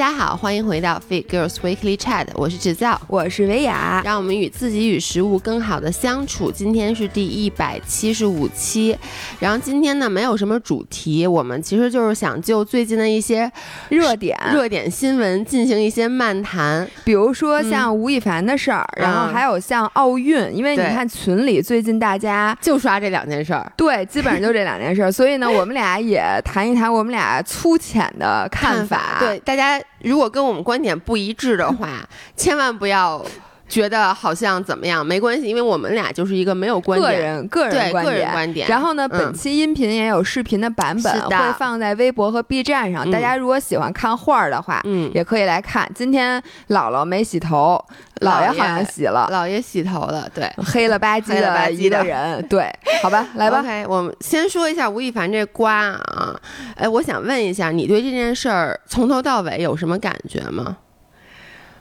家好，欢迎回到 Fit Girls Weekly Chat，我是制造，我是维雅，让我们与自己与食物更好的相处。今天是第一百七十五期，然后今天呢没有什么主题，我们其实就是想就最近的一些热点、热点。新闻进行一些漫谈，比如说像吴亦凡的事儿，然后还有像奥运，因为你看群里最近大家就刷这两件事儿，对，基本上就这两件事儿，所以呢，我们俩也谈一谈我们俩粗浅的看法，对大家。如果跟我们观点不一致的话，千万不要觉得好像怎么样，没关系，因为我们俩就是一个没有观点，个人个人观点。观点。然后呢，本期音频也有视频的版本，会放在微博和 B 站上。大家如果喜欢看画的话，嗯，也可以来看。今天姥姥没洗头，姥爷好像洗了，姥爷洗头了，对，黑了吧唧的吧唧的人，对，好吧，来吧。OK，我们先说一下吴亦凡这瓜啊，哎，我想问一下，你对这件事儿从头到尾有什么感觉吗？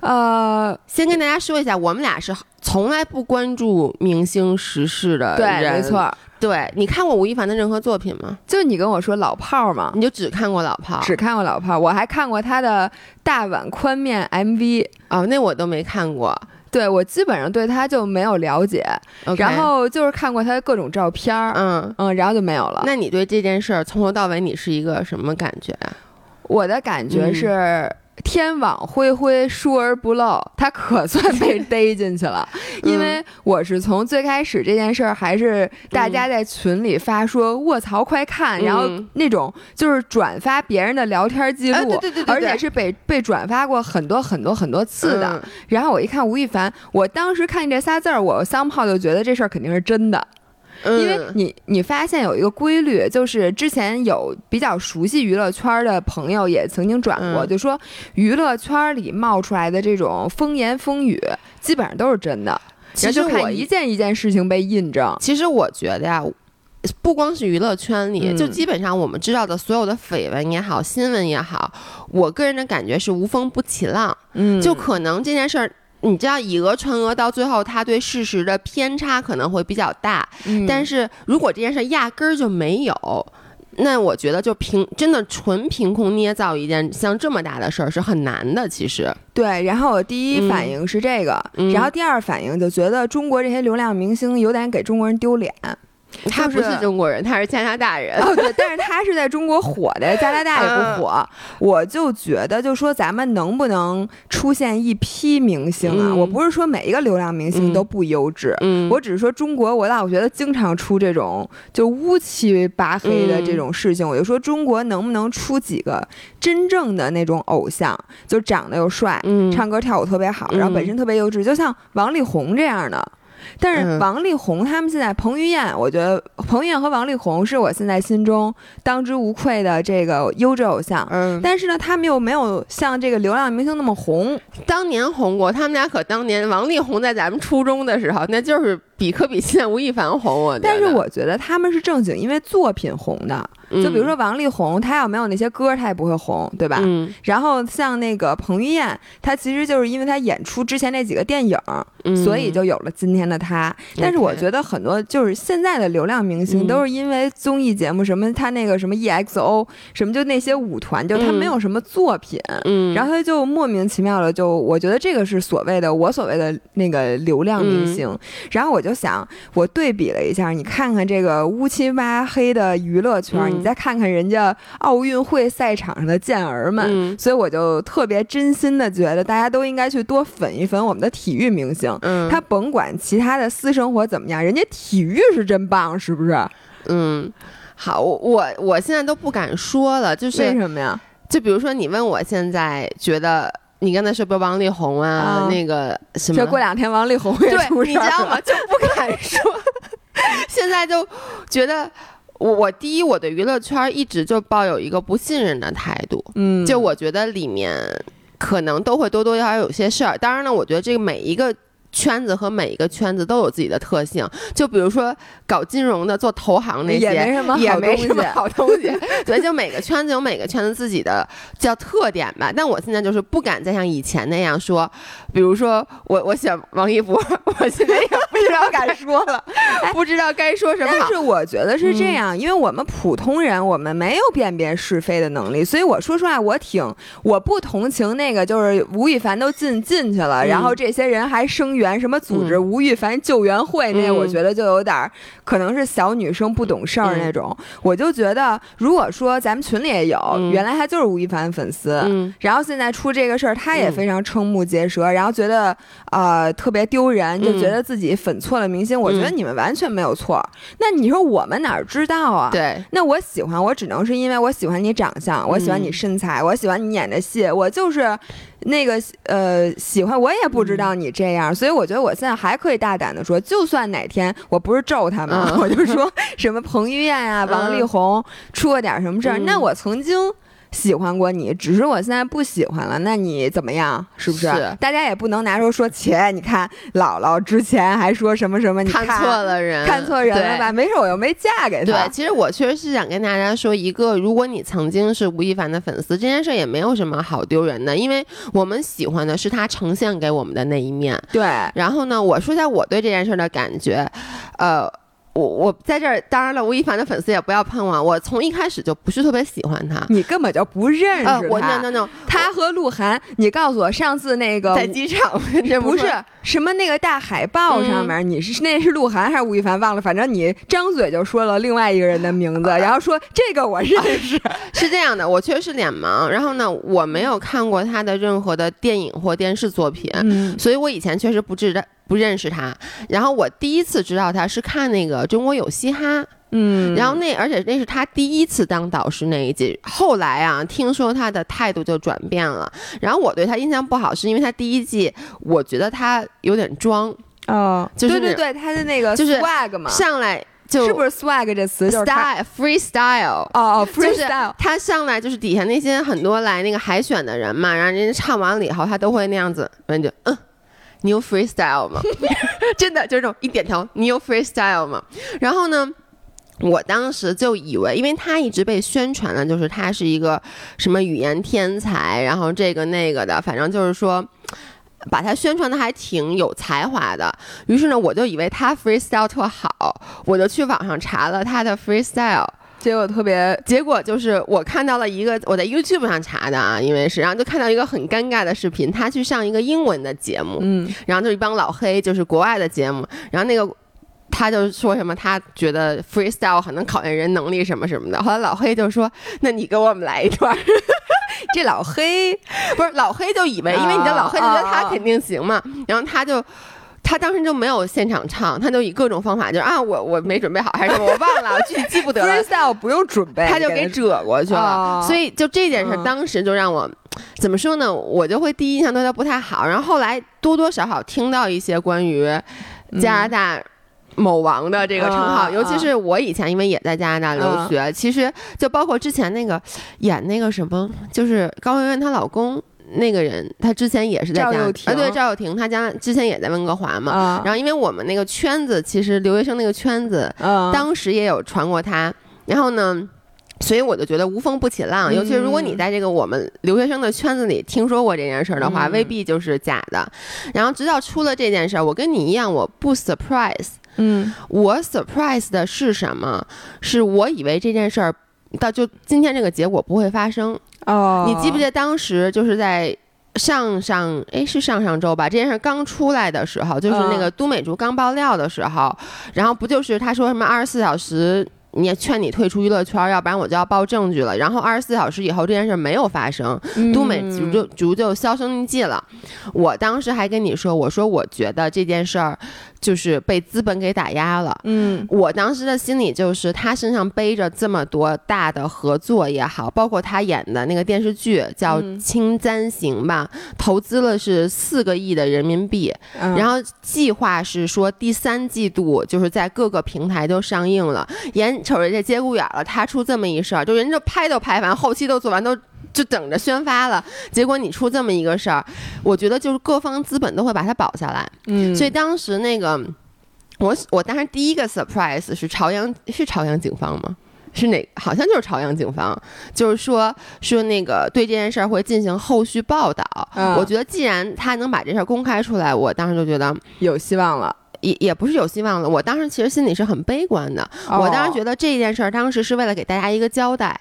呃，先跟大家说一下，我们俩是从来不关注明星时事的人，对，没错。对你看过吴亦凡的任何作品吗？就你跟我说老炮儿嘛，你就只看过老炮儿，只看过老炮儿。我还看过他的大碗宽面 MV 哦，那我都没看过。对我基本上对他就没有了解，然后就是看过他的各种照片儿，嗯嗯，然后就没有了。那你对这件事儿从头到尾你是一个什么感觉啊？我的感觉是。天网恢恢，疏而不漏，他可算被逮进去了。因为我是从最开始这件事儿，还是大家在群里发说“卧槽，快看”，然后那种就是转发别人的聊天记录，对对对，而且是被被转发过很多很多很多次的。然后我一看吴亦凡，我当时看见这仨字儿，我三炮就觉得这事儿肯定是真的。因为你你发现有一个规律，就是之前有比较熟悉娱乐圈的朋友也曾经转过，就说娱乐圈里冒出来的这种风言风语，基本上都是真的。其实我一件一件事情被印证。其实我觉得呀，不光是娱乐圈里，就基本上我们知道的所有的绯闻也好，新闻也好，我个人的感觉是无风不起浪。嗯，就可能这件事儿。你知道以讹传讹到最后，他对事实的偏差可能会比较大。嗯，但是如果这件事压根儿就没有，那我觉得就凭真的纯凭空捏造一件像这么大的事儿是很难的。其实对，然后我第一反应是这个，然后第二反应就觉得中国这些流量明星有点给中国人丢脸。他不是中国人，他是加拿大人。哦，对，但是他是在中国火的，加拿大也不火。我就觉得，就说咱们能不能出现一批明星啊？我不是说每一个流量明星都不优质，我只是说中国，我老觉得经常出这种就乌七八黑的这种事情。我就说中国能不能出几个真正的那种偶像，就长得又帅，唱歌跳舞特别好，然后本身特别优质，就像王力宏这样的。但是王力宏他们现在，彭于晏，我觉得彭于晏和王力宏是我现在心中当之无愧的这个优质偶像。嗯，但是呢，他们又没有像这个流量明星那么红。当年红过，他们俩可当年王力宏在咱们初中的时候，那就是比可比现在吴亦凡红。我但是我觉得他们是正经因为作品红的。就比如说王力宏，他要没有那些歌，他也不会红，对吧？嗯。然后像那个彭于晏，他其实就是因为他演出之前那几个电影，所以就有了今天的他。但是我觉得很多就是现在的流量明星都是因为综艺节目什么，他那个什么 EXO 什么，就那些舞团，就他没有什么作品，嗯。然后他就莫名其妙的就，我觉得这个是所谓的我所谓的那个流量明星。然后我就想，我对比了一下，你看看这个乌漆嘛黑的娱乐圈。你再看看人家奥运会赛场上的健儿们，所以我就特别真心的觉得，大家都应该去多粉一粉我们的体育明星。嗯，他甭管其他的私生活怎么样，人家体育是真棒，是不是？嗯，好，我我现在都不敢说了，就是为什么呀？就比如说，你问我现在觉得，你刚才说不王力宏啊，那个什么？这过两天王力宏也出事你知道吗？就不敢说，现在就觉得。我我第一，我对娱乐圈一直就抱有一个不信任的态度，嗯，就我觉得里面可能都会多多少少有些事儿。当然了，我觉得这个每一个圈子和每一个圈子都有自己的特性，就比如说搞金融的、做投行那些也没什么也没什么好东西。对，就每个圈子有每个圈子自己的叫特点吧。但我现在就是不敢再像以前那样说，比如说我我选王一博，我现在也不知道敢说了，不知道该说什么。但是我觉得是这样，因为我们普通人我们没有辨别是非的能力，所以我说实话，我挺我不同情那个就是吴亦凡都进进去了，然后这些人还声。援什么组织？吴亦凡救援会那，我觉得就有点可能是小女生不懂事儿那种。我就觉得，如果说咱们群里也有，原来他就是吴亦凡粉丝，然后现在出这个事儿，他也非常瞠目结舌，然后觉得呃特别丢人，就觉得自己粉错了明星。我觉得你们完全没有错。那你说我们哪知道啊？对。那我喜欢，我只能是因为我喜欢你长相，我喜欢你身材，我喜欢你演的戏，我就是。那个呃，喜欢我也不知道你这样，所以我觉得我现在还可以大胆的说，就算哪天我不是咒他们，我就说什么彭于晏啊、王力宏出了点什么事儿，那我曾经。喜欢过你，只是我现在不喜欢了。那你怎么样？是不是？大家也不能拿出说，切，你看姥姥之前还说什么什么，你看错了人，看错人了吧？没事，我又没嫁给他。对，其实我确实是想跟大家说一个，如果你曾经是吴亦凡的粉丝，这件事也没有什么好丢人的，因为我们喜欢的是他呈现给我们的那一面。对。然后呢，我说一下我对这件事的感觉，呃。我我在这儿，当然了，吴亦凡的粉丝也不要喷我。我从一开始就不是特别喜欢他，你根本就不认识他。我 no no no，他和鹿晗，你告诉我上次那个 在机场，不是什么那个大海报上面，你是那是鹿晗还是吴亦凡？忘了，反正你张嘴就说了另外一个人的名字，然后说这个我认识。是这样的，我确实是脸盲，然后呢，我没有看过他的任何的电影或电视作品，所以我以前确实不知道。不认识他，然后我第一次知道他是看那个《中国有嘻哈》，嗯，然后那而且那是他第一次当导师那一季，后来啊，听说他的态度就转变了，然后我对他印象不好，是因为他第一季我觉得他有点装，哦，就是对对对，他的那个就是 swag 嘛，上来就是不是 swag 这词，style freestyle，哦哦，freestyle，他上来就是底下那些很多来那个海选的人嘛，然后人家唱完了以后，他都会那样子，人就嗯。你有 freestyle 吗？真的就是这种一点头，你有 freestyle 吗？然后呢，我当时就以为，因为他一直被宣传的，就是他是一个什么语言天才，然后这个那个的，反正就是说，把他宣传的还挺有才华的。于是呢，我就以为他 freestyle 特好，我就去网上查了他的 freestyle。结果特别，结果就是我看到了一个我在 YouTube 上查的啊，因为是，然后就看到一个很尴尬的视频，他去上一个英文的节目，嗯，然后就一帮老黑，就是国外的节目，然后那个他就说什么，他觉得 freestyle 很能考验人能力什么什么的，后来老黑就说，那你给我们来一段，这老黑不是老黑就以为，因为你的老黑就觉得他肯定行嘛，然后他就。他当时就没有现场唱，他就以各种方法，就是啊，我我没准备好还是我忘了，具体记不得了。freestyle 不用准备，他就给折过去了。所以就这件事，当时就让我怎么说呢？我就会第一印象对他不太好。然后后来多多少少听到一些关于加拿大某王的这个称号，尤其是我以前因为也在加拿大留学，其实就包括之前那个演那个什么，就是高圆圆她老公。那个人他之前也是在家啊，对赵又廷，他家之前也在温哥华嘛。然后因为我们那个圈子，其实留学生那个圈子，当时也有传过他。然后呢，所以我就觉得无风不起浪。尤其是如果你在这个我们留学生的圈子里听说过这件事儿的话，未必就是假的。然后直到出了这件事儿，我跟你一样，我不 surprise。嗯，我 surprise 的是什么？是我以为这件事儿到就今天这个结果不会发生。哦，你记不记得当时就是在上上哎是上上周吧，这件事刚出来的时候，就是那个都美竹刚爆料的时候，然后不就是他说什么二十四小时。你也劝你退出娱乐圈，要不然我就要报证据了。然后二十四小时以后这件事没有发生，都美竹就竹就销声匿迹了。我当时还跟你说，我说我觉得这件事儿就是被资本给打压了。嗯，我当时的心里就是他身上背着这么多大的合作也好，包括他演的那个电视剧叫《青簪行》吧，投资了是四个亿的人民币，然后计划是说第三季度就是在各个平台都上映了，眼。瞅着这节骨眼了，他出这么一事儿，就人家拍都拍完，后期都做完，都就等着宣发了。结果你出这么一个事儿，我觉得就是各方资本都会把它保下来。嗯，所以当时那个我我当时第一个 surprise 是朝阳是朝阳警方吗？是哪？好像就是朝阳警方，就是说说那个对这件事儿会进行后续报道。我觉得既然他能把这事儿公开出来，我当时就觉得有希望了。也也不是有希望了。我当时其实心里是很悲观的。我当时觉得这件事儿当时是为了给大家一个交代，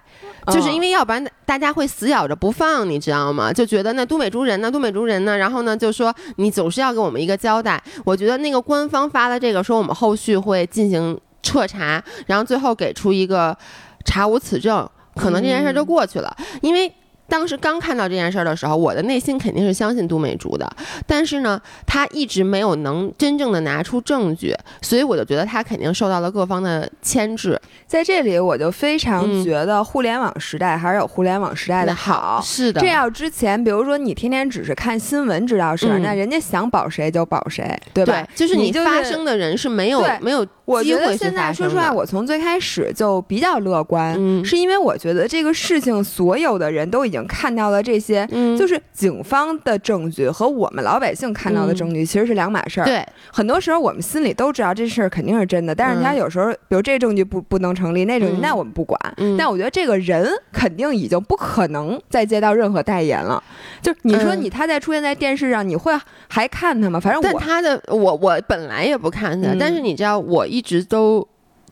就是因为要不然大家会死咬着不放，你知道吗？就觉得那都美竹人呢，都美竹人呢，然后呢就说你总是要给我们一个交代。我觉得那个官方发的这个说我们后续会进行。彻查，然后最后给出一个查无此证，可能这件事就过去了，因为。当时刚看到这件事儿的时候，我的内心肯定是相信杜美竹的，但是呢，他一直没有能真正的拿出证据，所以我就觉得他肯定受到了各方的牵制。在这里，我就非常觉得互联网时代还是有互联网时代的好。是的，这要之前，比如说你天天只是看新闻知道事儿，那人家想保谁就保谁，对吧？对，就是你发生的人是没有没有。我觉得现在说实话，我从最开始就比较乐观，是因为我觉得这个事情所有的人都已经看到了这些，就是警方的证据和我们老百姓看到的证据其实是两码事儿。对，很多时候我们心里都知道这事儿肯定是真的，但是他有时候，比如这证据不不能成立，那证据那我们不管。但我觉得这个人肯定已经不可能再接到任何代言了。就你说你他再出现在电视上，你会还看他吗？反正但他的我我本来也不看他，但是你知道我一直都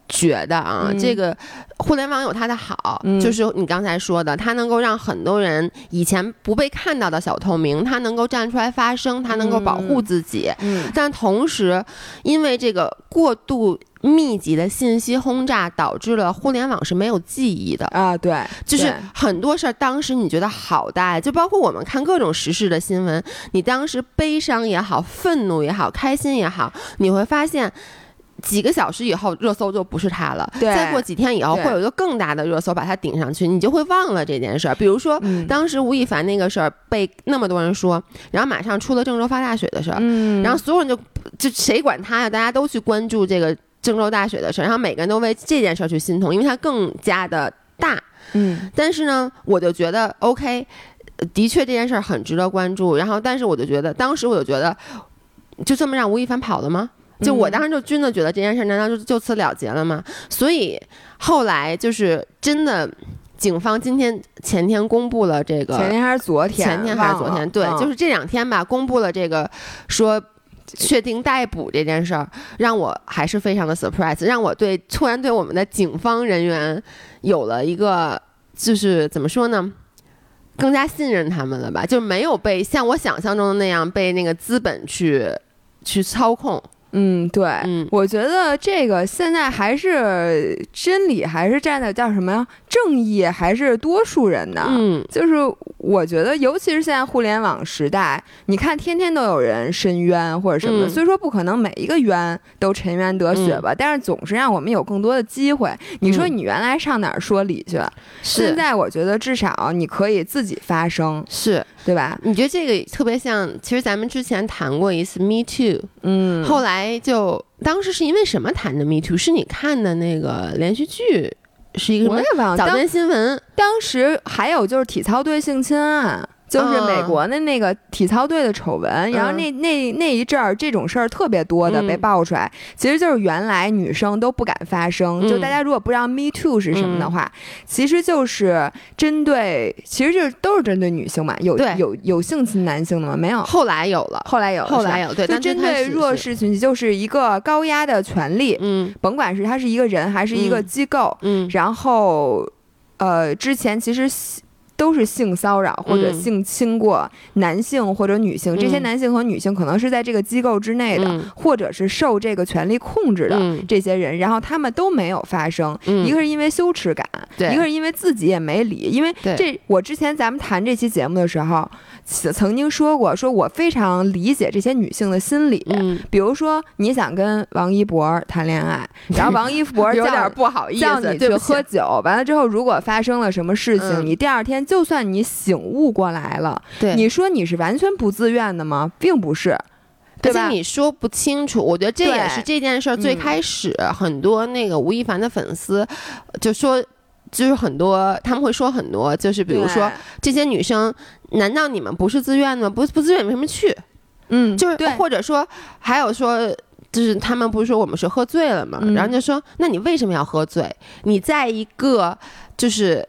觉得啊，这个互联网有它的好，就是你刚才说的，它能够让很多人以前不被看到的小透明，他能够站出来发声，他能够保护自己。嗯，但同时因为这个过度。密集的信息轰炸导致了互联网是没有记忆的啊，对，就是很多事儿，当时你觉得好大，就包括我们看各种时事的新闻，你当时悲伤也好，愤怒也好，开心也好，你会发现几个小时以后热搜就不是他了，再过几天以后会有一个更大的热搜把他顶上去，你就会忘了这件事儿。比如说当时吴亦凡那个事儿被那么多人说，然后马上出了郑州发大水的事儿，然后所有人就就谁管他呀？大家都去关注这个。郑州大水的事儿，然后每个人都为这件事儿去心痛，因为它更加的大。嗯，但是呢，我就觉得 OK，的确这件事儿很值得关注。然后，但是我就觉得，当时我就觉得，就这么让吴亦凡跑了吗？就我当时就真的觉得这件事儿难道就就此了结了吗？所以后来就是真的，警方今天前天公布了这个，前天还是昨天？前天还是昨天？对，就是这两天吧，公布了这个说。确定逮捕这件事儿，让我还是非常的 surprise，让我对突然对我们的警方人员有了一个就是怎么说呢，更加信任他们了吧？就没有被像我想象中的那样被那个资本去去操控。嗯，对，嗯，我觉得这个现在还是真理，还是站在叫什么呀？正义还是多数人的。嗯，就是我觉得，尤其是现在互联网时代，你看天天都有人申冤或者什么的，虽说不可能每一个冤都沉冤得雪吧，但是总是让我们有更多的机会。你说你原来上哪儿说理去？现在我觉得至少你可以自己发声。是。对吧？你觉得这个特别像？其实咱们之前谈过一次 Me Too，嗯，后来就当时是因为什么谈的 Me Too？是你看的那个连续剧，是一个什么早间新闻？当时还有就是体操队性侵案。就是美国的那个体操队的丑闻，然后那那那一阵儿这种事儿特别多的被爆出来，其实就是原来女生都不敢发声。就大家如果不知道 Me Too 是什么的话，其实就是针对，其实就是都是针对女性嘛。有有有性侵男性的吗？没有。后来有了，后来有，后来有。对，就针对弱势群体，就是一个高压的权利。嗯，甭管是他是一个人还是一个机构。嗯，然后呃，之前其实。都是性骚扰或者性侵过男性或者女性，这些男性和女性可能是在这个机构之内的，或者是受这个权力控制的这些人，然后他们都没有发声，一个是因为羞耻感，一个是因为自己也没理，因为这我之前咱们谈这期节目的时候。曾经说过，说我非常理解这些女性的心理。嗯，比如说你想跟王一博谈恋爱，然后王一博有点不好意思叫你去喝酒，完了之后如果发生了什么事情，你第二天就算你醒悟过来了，对，你说你是完全不自愿的吗？并不是，而且你说不清楚。我觉得这也是这件事儿最开始很多那个吴亦凡的粉丝就说。就是很多他们会说很多，就是比如说这些女生，难道你们不是自愿的吗？不不自愿为什么去？嗯，就是或者说还有说，就是他们不是说我们是喝醉了吗？然后就说，那你为什么要喝醉？你在一个就是。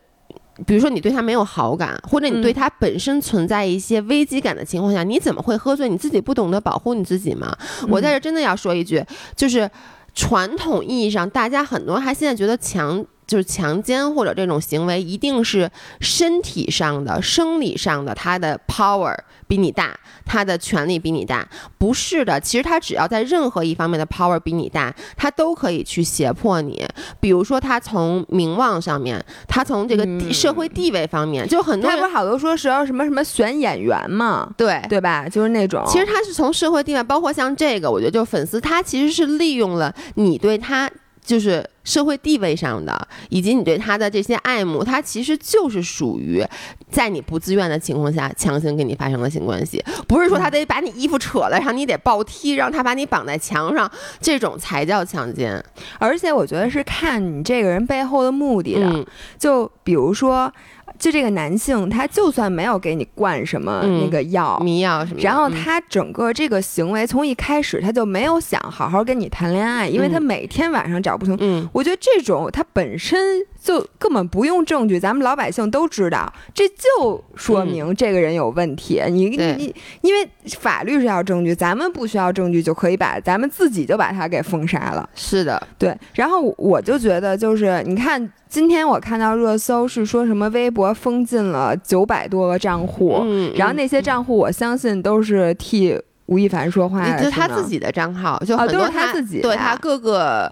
比如说你对他没有好感，或者你对他本身存在一些危机感的情况下，你怎么会喝醉？你自己不懂得保护你自己吗？我在这真的要说一句，就是传统意义上，大家很多还现在觉得强。就是强奸或者这种行为，一定是身体上的、生理上的，他的 power 比你大，他的权力比你大。不是的，其实他只要在任何一方面的 power 比你大，他都可以去胁迫你。比如说，他从名望上面，他从这个社会地位方面，就很多。他不是好多说是要什么什么选演员嘛？对对吧？就是那种。其实他是从社会地位，包括像这个，我觉得就是粉丝，他其实是利用了你对他。就是社会地位上的，以及你对他的这些爱慕，他其实就是属于在你不自愿的情况下强行跟你发生了性关系，不是说他得把你衣服扯了，让你得暴踢，让他把你绑在墙上，这种才叫强奸。而且我觉得是看你这个人背后的目的的，就比如说。就这个男性，他就算没有给你灌什么那个药、迷药什么，然后他整个这个行为从一开始他就没有想好好跟你谈恋爱，因为他每天晚上找不同。嗯，我觉得这种他本身就根本不用证据，咱们老百姓都知道，这就说明这个人有问题。你你因为法律是要证据，咱们不需要证据就可以把咱们自己就把他给封杀了。是的，对。然后我就觉得就是你看。今天我看到热搜是说什么微博封禁了九百多个账户，然后那些账户我相信都是替吴亦凡说话的，就他自己的账号，就很多他自己，对他各个。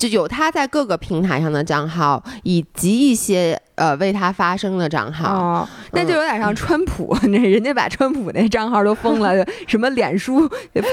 就有他在各个平台上的账号，以及一些呃为他发声的账号，哦，那就有点像川普，那人家把川普那账号都封了，什么脸书、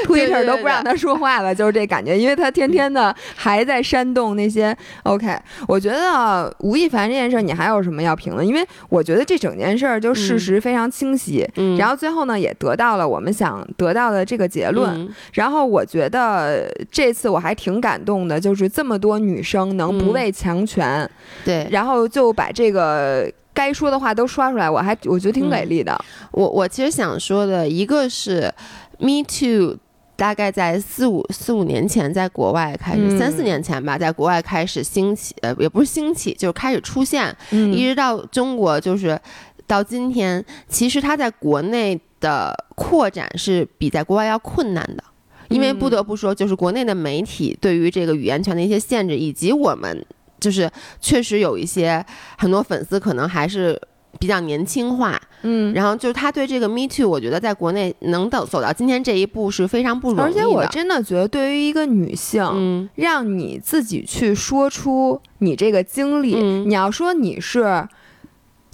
Twitter 都不让他说话了，就是这感觉，因为他天天的还在煽动那些。OK，我觉得吴亦凡这件事儿，你还有什么要评论？因为我觉得这整件事儿就事实非常清晰，嗯，然后最后呢也得到了我们想得到的这个结论。然后我觉得这次我还挺感动的，就是这么。多女生能不畏强权，对，然后就把这个该说的话都刷出来，我还我觉得挺给力的。我我其实想说的一个是，Me Too，大概在四五四五年前在国外开始，三四年前吧，在国外开始兴起，呃，也不是兴起，就是开始出现，一直到中国，就是到今天，其实它在国内的扩展是比在国外要困难的。因为不得不说，就是国内的媒体对于这个语言权的一些限制，以及我们就是确实有一些很多粉丝可能还是比较年轻化，嗯，然后就是他对这个 Me Too，我觉得在国内能走走到今天这一步是非常不容易的。而且我真的觉得，对于一个女性，嗯，让你自己去说出你这个经历，你要说你是。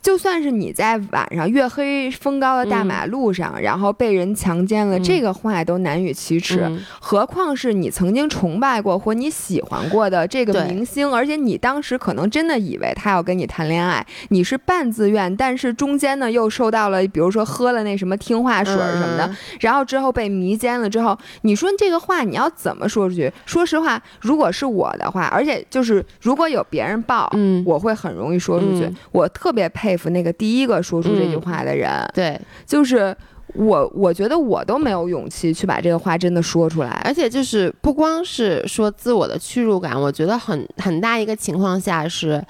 就算是你在晚上月黑风高的大马路上，然后被人强奸了，这个话都难以启齿，何况是你曾经崇拜过或你喜欢过的这个明星，而且你当时可能真的以为他要跟你谈恋爱，你是半自愿，但是中间呢又受到了，比如说喝了那什么听话水什么的，然后之后被迷奸了之后，你说这个话你要怎么说？出去？说实话，如果是我的话，而且就是如果有别人报，嗯，我会很容易说出去，我特别配。佩服那个第一个说出这句话的人，对，就是我。我觉得我都没有勇气去把这个话真的说出来，而且就是不光是说自我的屈辱感，我觉得很很大一个情况下是，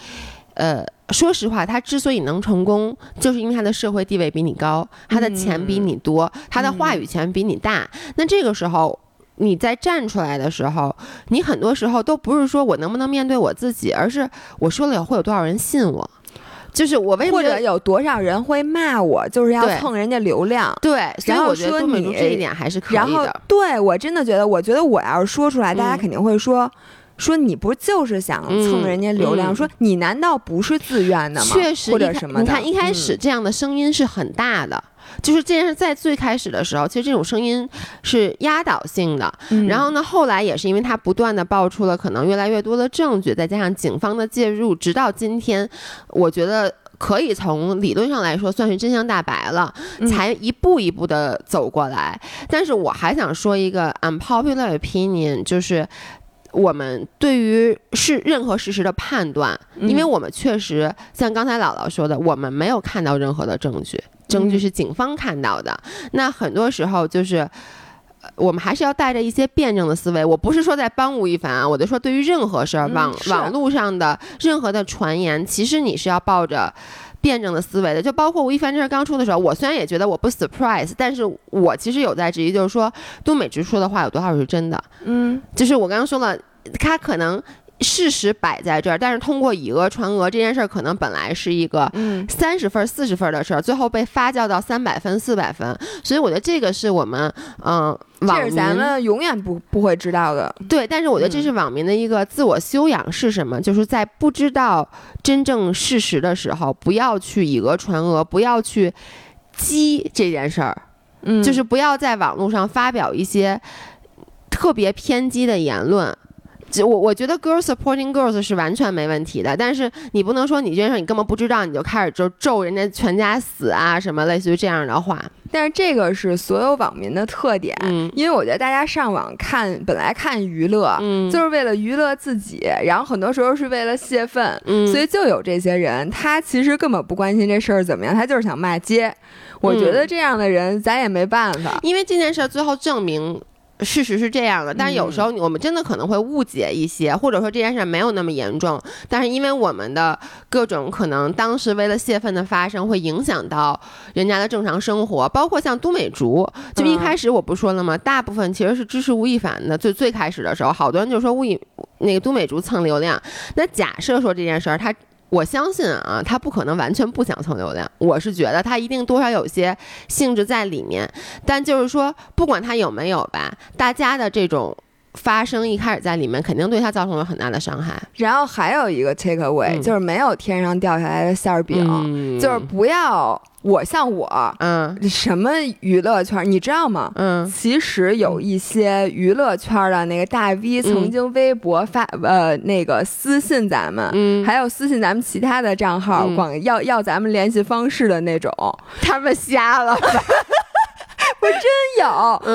呃，说实话，他之所以能成功，就是因为他的社会地位比你高，他的钱比你多，他的话语权比你大。那这个时候你在站出来的时候，你很多时候都不是说我能不能面对我自己，而是我说了会有多少人信我。就是我为什么或者有多少人会骂我，就是要蹭人家流量。对，然后说你这一点还是可以的。然后对我真的觉得，我觉得我要是说出来，大家肯定会说，说你不就是想蹭人家流量？说你难道不是自愿的吗？确实，或者什么？你看一开始这样的声音是很大的。就是这件事在最开始的时候，其实这种声音是压倒性的。然后呢，后来也是因为他不断的爆出了可能越来越多的证据，再加上警方的介入，直到今天，我觉得可以从理论上来说算是真相大白了，才一步一步的走过来。但是我还想说一个 unpopular opinion，就是我们对于是任何事实的判断，因为我们确实像刚才姥姥说的，我们没有看到任何的证据，证据是警方看到的。那很多时候就是，我们还是要带着一些辩证的思维。我不是说在帮吴亦凡啊，我就说对于任何事儿，网网络上的任何的传言，其实你是要抱着。辩证的思维的，就包括吴亦凡这事刚出的时候，我虽然也觉得我不 surprise，但是我其实有在质疑，就是说杜美直说的话有多少是真的？嗯，就是我刚刚说了，他可能。事实摆在这儿，但是通过以讹传讹这件事儿，可能本来是一个三十分、四十分的事儿，最后被发酵到三百分、四百分。所以我觉得这个是我们，嗯，这是咱们永远不不会知道的。对，但是我觉得这是网民的一个自我修养是什么？就是在不知道真正事实的时候，不要去以讹传讹，不要去激这件事儿，嗯，就是不要在网络上发表一些特别偏激的言论。我我觉得 girls supporting girls 是完全没问题的，但是你不能说你这件事你根本不知道，你就开始就咒人家全家死啊什么类似于这样的话。但是这个是所有网民的特点，嗯，因为我觉得大家上网看本来看娱乐，嗯，就是为了娱乐自己，然后很多时候是为了泄愤，嗯，所以就有这些人，他其实根本不关心这事儿怎么样，他就是想骂街。我觉得这样的人咱也没办法，因为这件事最后证明。事实是这样的，但是有时候我们真的可能会误解一些，或者说这件事没有那么严重，但是因为我们的各种可能，当时为了泄愤的发生，会影响到人家的正常生活，包括像都美竹，就一开始我不说了吗？大部分其实是支持吴亦凡的，最最开始的时候，好多人就说吴亦那个都美竹蹭流量。那假设说这件事儿，他。我相信啊，他不可能完全不想蹭流量。我是觉得他一定多少有些性质在里面。但就是说，不管他有没有吧，大家的这种发生一开始在里面，肯定对他造成了很大的伤害。然后还有一个 take away，就是没有天上掉下来的馅儿饼，就是不要。我像我，嗯，什么娱乐圈，你知道吗？嗯，其实有一些娱乐圈的那个大 V 曾经微博发，呃，那个私信咱们，嗯，还有私信咱们其他的账号，广要要咱们联系方式的那种，他们瞎了，我真有，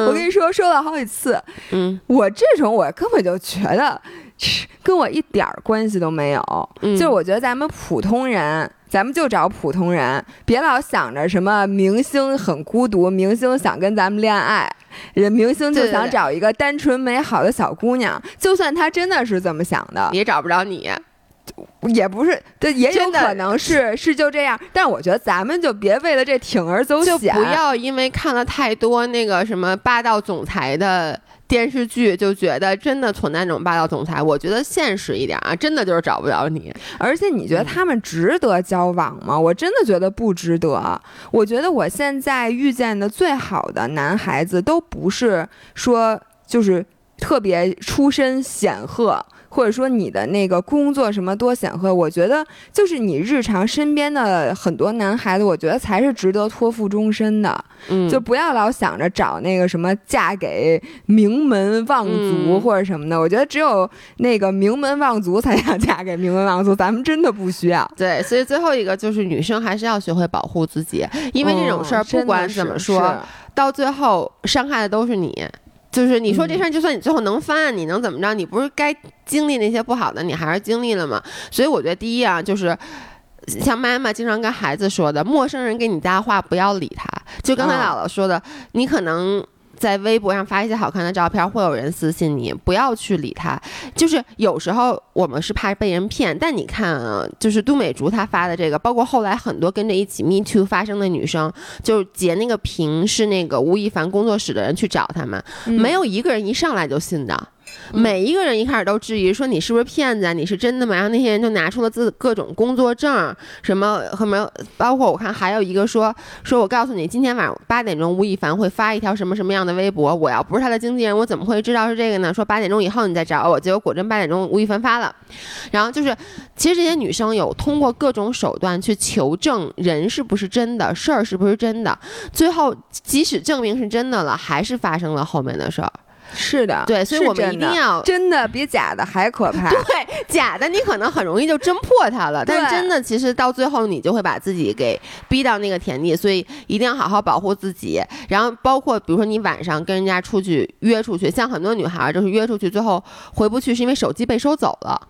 我跟你说，说了好几次，嗯，我这种我根本就觉得，跟我一点儿关系都没有，就是我觉得咱们普通人。咱们就找普通人，别老想着什么明星很孤独，明星想跟咱们恋爱，人明星就想找一个单纯美好的小姑娘。就算他真的是这么想的，也找不着你，也不是，对，也有可能是是就这样。但我觉得咱们就别为了这铤而走险，不要因为看了太多那个什么霸道总裁的。电视剧就觉得真的存在那种霸道总裁，我觉得现实一点啊，真的就是找不着你。而且你觉得他们值得交往吗？我真的觉得不值得。我觉得我现在遇见的最好的男孩子都不是说就是特别出身显赫。或者说你的那个工作什么多显赫，我觉得就是你日常身边的很多男孩子，我觉得才是值得托付终身的。嗯，就不要老想着找那个什么嫁给名门望族或者什么的。我觉得只有那个名门望族才想嫁给名门望族，咱们真的不需要。对，所以最后一个就是女生还是要学会保护自己，因为这种事儿不管怎么说，到最后伤害的都是你。就是你说这事儿，就算你最后能翻案，你能怎么着？你不是该经历那些不好的，你还是经历了嘛？所以我觉得第一啊，就是像妈妈经常跟孩子说的，陌生人给你搭话不要理他。就刚才姥姥说的，你可能。在微博上发一些好看的照片，会有人私信你，不要去理他。就是有时候我们是怕被人骗，但你看啊，就是都美竹她发的这个，包括后来很多跟着一起 Me Too 发生的女生，就是截那个屏是那个吴亦凡工作室的人去找他们，没有一个人一上来就信的。每一个人一开始都质疑说你是不是骗子？你是真的吗？然后那些人就拿出了自各种工作证，什么什么，包括我看还有一个说说我告诉你，今天晚上八点钟吴亦凡会发一条什么什么样的微博，我要不是他的经纪人，我怎么会知道是这个呢？说八点钟以后你再找我，结果果真八点钟吴亦凡发了。然后就是，其实这些女生有通过各种手段去求证人是不是真的，事儿是不是真的，最后即使证明是真的了，还是发生了后面的事儿。是的，对，所以我们一定要真的比假的还可 怕。对，假的你可能很容易就侦破它了，但真的其实到最后你就会把自己给逼到那个田地，所以一定要好好保护自己。然后包括比如说你晚上跟人家出去约出去，像很多女孩就是约出去最后回不去，是因为手机被收走了。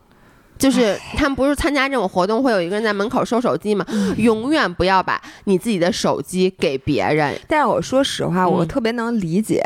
就是他们不是参加这种活动会有一个人在门口收手机吗？永远不要把你自己的手机给别人。但是我说实话，我特别能理解。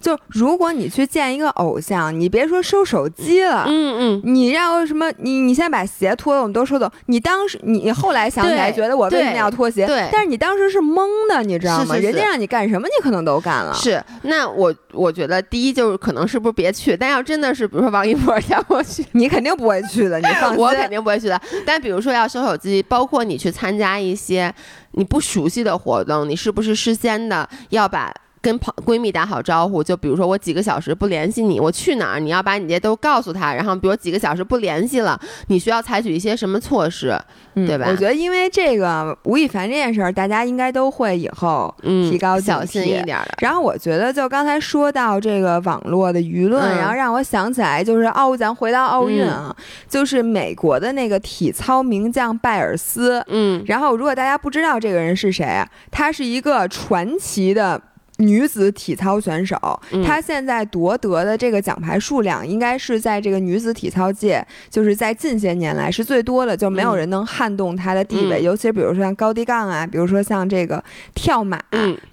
就如果你去见一个偶像，你别说收手机了，嗯嗯，你让什么？你你先把鞋脱了，我们都收走。你当时你后来想起来，觉得我为什么要脱鞋？对，但是你当时是懵的，你知道吗？人家让你干什么，你可能都干了。是，那我我觉得第一就是可能是不是别去。但要真的是比如说王一博叫我去，你肯定不会去的。你。我肯定不会去的。但比如说要收手机，包括你去参加一些你不熟悉的活动，你是不是事先的要把？跟朋闺蜜打好招呼，就比如说我几个小时不联系你，我去哪儿，你要把你这都告诉他。然后，比如几个小时不联系了，你需要采取一些什么措施，对吧？我觉得因为这个吴亦凡这件事儿，大家应该都会以后提高小心一点的。然后我觉得，就刚才说到这个网络的舆论，然后让我想起来，就是奥，咱回到奥运啊，就是美国的那个体操名将拜尔斯，嗯，然后如果大家不知道这个人是谁，他是一个传奇的。女子体操选手，她现在夺得的这个奖牌数量，应该是在这个女子体操界，就是在近些年来是最多的，就没有人能撼动她的地位。尤其是比如说像高低杠啊，比如说像这个跳马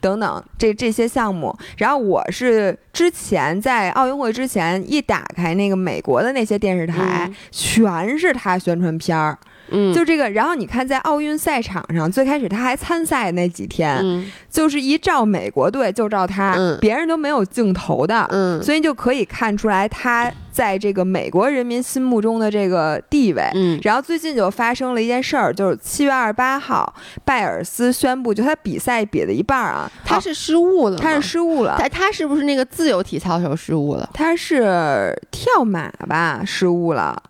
等等这这些项目。然后我是之前在奥运会之前一打开那个美国的那些电视台，全是她宣传片儿。嗯，就这个，然后你看，在奥运赛场上，最开始他还参赛那几天，就是一照美国队就照他，别人都没有镜头的，嗯，所以就可以看出来他在这个美国人民心目中的这个地位。嗯，然后最近就发生了一件事儿，就是七月二十八号，拜尔斯宣布，就他比赛比了一半啊，他是失误了，他是失误了，他他是不是那个自由体操时候失误了？他是跳马吧，失误了。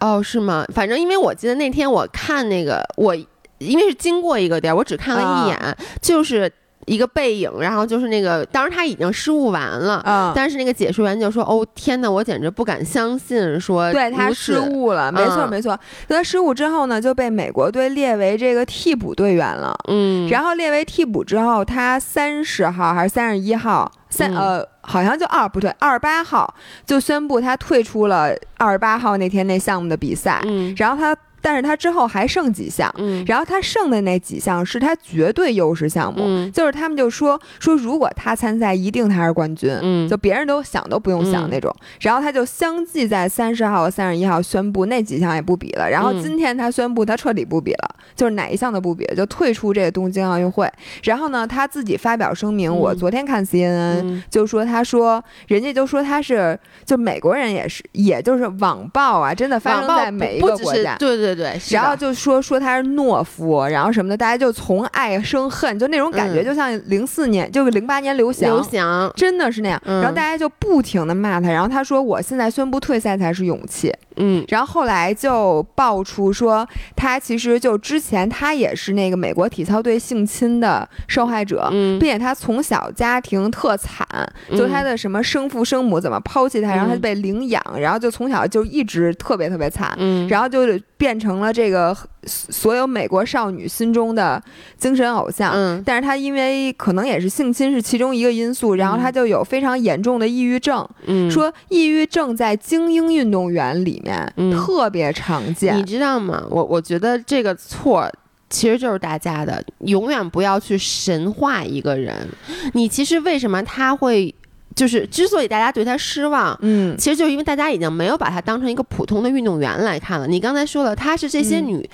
哦，是吗？反正因为我记得那天我看那个，我因为是经过一个地儿，我只看了一眼，就是一个背影，然后就是那个，当时他已经失误完了，但是那个解说员就说：“哦，天哪，我简直不敢相信，说对他失误了，没错没错。他失误之后呢，就被美国队列为这个替补队员了，嗯，然后列为替补之后，他三十号还是三十一号？三呃，好像就二不对，二十八号就宣布他退出了二十八号那天那项目的比赛。嗯，然后他。但是他之后还剩几项，嗯，然后他剩的那几项是他绝对优势项目，嗯，就是他们就说说如果他参赛，一定他是冠军，嗯，就别人都想都不用想那种。然后他就相继在三十号和三十一号宣布那几项也不比了。然后今天他宣布他彻底不比了，就是哪一项都不比，就退出这个东京奥运会。然后呢，他自己发表声明，我昨天看 CNN 就说他说人家就说他是就美国人也是，也就是网暴啊，真的发生在每一个国家，对对。对，然后就说说他是懦夫，然后什么的，大家就从爱生恨，就那种感觉，就像零四年，就是零八年刘翔，刘翔真的是那样。然后大家就不停的骂他，然后他说我现在宣布退赛才是勇气。嗯，然后后来就爆出说他其实就之前他也是那个美国体操队性侵的受害者，并且他从小家庭特惨，就他的什么生父生母怎么抛弃他，然后他就被领养，然后就从小就一直特别特别惨，然后就变成了这个所有美国少女心中的精神偶像。嗯，但是她因为可能也是性侵是其中一个因素，然后她就有非常严重的抑郁症。嗯，说抑郁症在精英运动员里面特别常见。你知道吗？我我觉得这个错其实就是大家的，永远不要去神化一个人。你其实为什么他会？就是之所以大家对他失望，嗯，其实就是因为大家已经没有把他当成一个普通的运动员来看了。你刚才说了，他是这些女，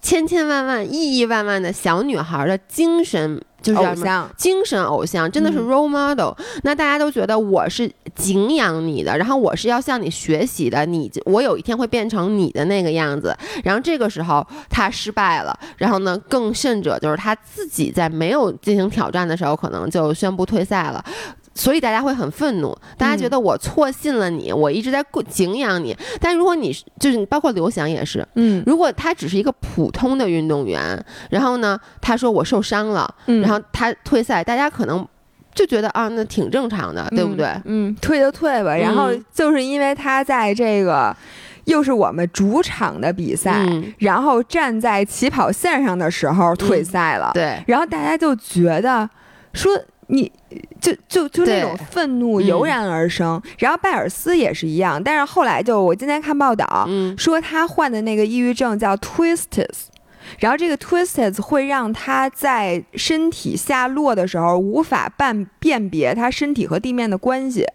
千千万万、亿亿万万的小女孩的精神，就是偶像，精神偶像，真的是 role model。那大家都觉得我是敬仰你的，然后我是要向你学习的，你我有一天会变成你的那个样子。然后这个时候他失败了，然后呢，更甚者就是他自己在没有进行挑战的时候，可能就宣布退赛了。所以大家会很愤怒，大家觉得我错信了你，我一直在敬仰你。但如果你就是包括刘翔也是，嗯，如果他只是一个普通的运动员，然后呢，他说我受伤了，然后他退赛，大家可能就觉得啊，那挺正常的，对不对？嗯，退就退吧。然后就是因为他在这个又是我们主场的比赛，然后站在起跑线上的时候退赛了。对。然后大家就觉得说你就就就那种愤怒油然而生。然后拜尔斯也是一样，但是后来就我今天看报道说他患的那个抑郁症叫 Twisted。然后这个 twisted 会让他在身体下落的时候无法辨辨别他身体和地面的关系，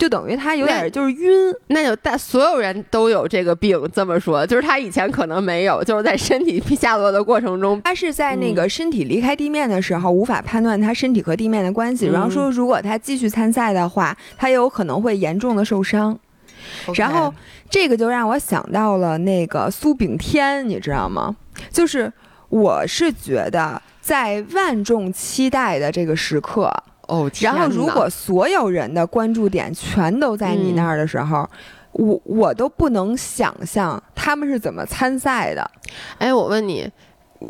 就等于他有点就是晕。那就大所有人都有这个病，这么说就是他以前可能没有，就是在身体下落的过程中，他是在那个身体离开地面的时候无法判断他身体和地面的关系。然后说如果他继续参赛的话，他有可能会严重的受伤。然后这个就让我想到了那个苏炳添，你知道吗？就是我是觉得在万众期待的这个时刻哦，然后如果所有人的关注点全都在你那儿的时候，我我都不能想象他们是怎么参赛的。哎，我问你。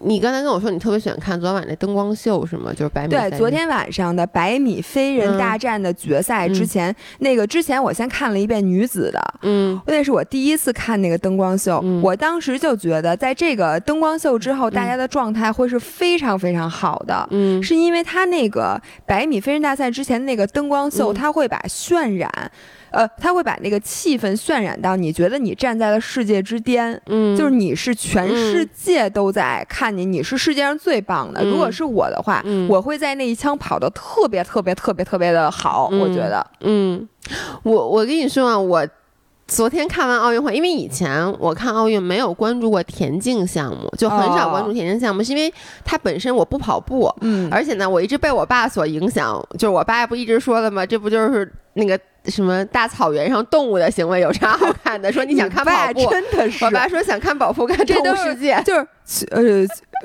你刚才跟我说你特别喜欢看昨晚那灯光秀是吗？就是百米对，昨天晚上的百米飞人大战的决赛之前，那个之前我先看了一遍女子的，嗯，那是我第一次看那个灯光秀，我当时就觉得在这个灯光秀之后，大家的状态会是非常非常好的，嗯，是因为他那个百米飞人大赛之前那个灯光秀，他会把渲染。呃，他会把那个气氛渲染到你觉得你站在了世界之巅，嗯，就是你是全世界都在看你，你是世界上最棒的。如果是我的话，我会在那一枪跑得特别特别特别特别的好，我觉得。嗯，我我跟你说啊，我昨天看完奥运会，因为以前我看奥运没有关注过田径项目，就很少关注田径项目，是因为它本身我不跑步，嗯，而且呢，我一直被我爸所影响，就是我爸不一直说的吗？这不就是那个。什么大草原上动物的行为有啥好看的？说你想看跑步，真的是。我爸说想看跑步，看动物世界，就是呃，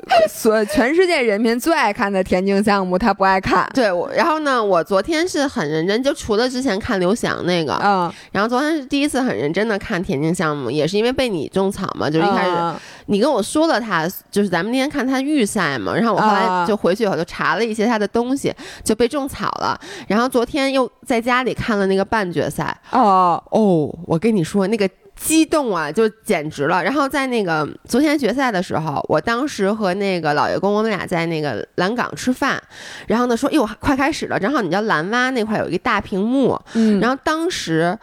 所全世界人民最爱看的田径项目，他不爱看。对，我然后呢，我昨天是很认真，就除了之前看刘翔那个，嗯，然后昨天是第一次很认真的看田径项目，也是因为被你种草嘛，就是一开始你跟我说了他，就是咱们那天看他预赛嘛，然后我后来就回去以后就查了一些他的东西，就被种草了。然后昨天又在家里看了那个半决赛，哦哦，我跟你说那个。激动啊，就简直了！然后在那个昨天决赛的时候，我当时和那个老爷公，我们俩在那个蓝港吃饭，然后呢说，哟，快开始了！正好你知道蓝蛙那块有一个大屏幕，嗯，然后当时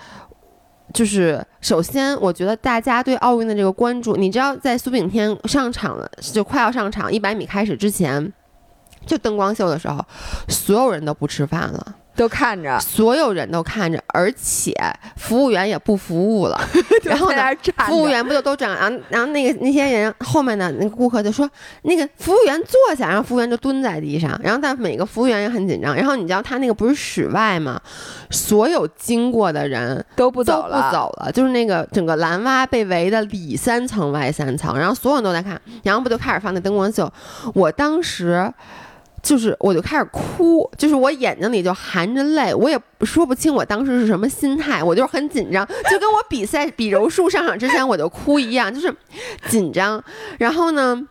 就是首先，我觉得大家对奥运的这个关注，你知道，在苏炳添上场了，就快要上场一百米开始之前，就灯光秀的时候，所有人都不吃饭了。都看着，所有人都看着，而且服务员也不服务了。然后呢，服务员不就都这样？然后，然后那个那些人后面的那个顾客就说：“那个服务员坐下。”然后服务员就蹲在地上。然后，但每个服务员也很紧张。然后你知道他那个不是室外吗？所有经过的人都不走了，不走了。就是那个整个蓝蛙被围的里三层外三层，然后所有人都在看。然后不就开始放那灯光秀？我当时。就是我就开始哭，就是我眼睛里就含着泪，我也说不清我当时是什么心态，我就是很紧张，就跟我比赛比柔术上场之前我就哭一样，就是紧张。然后呢，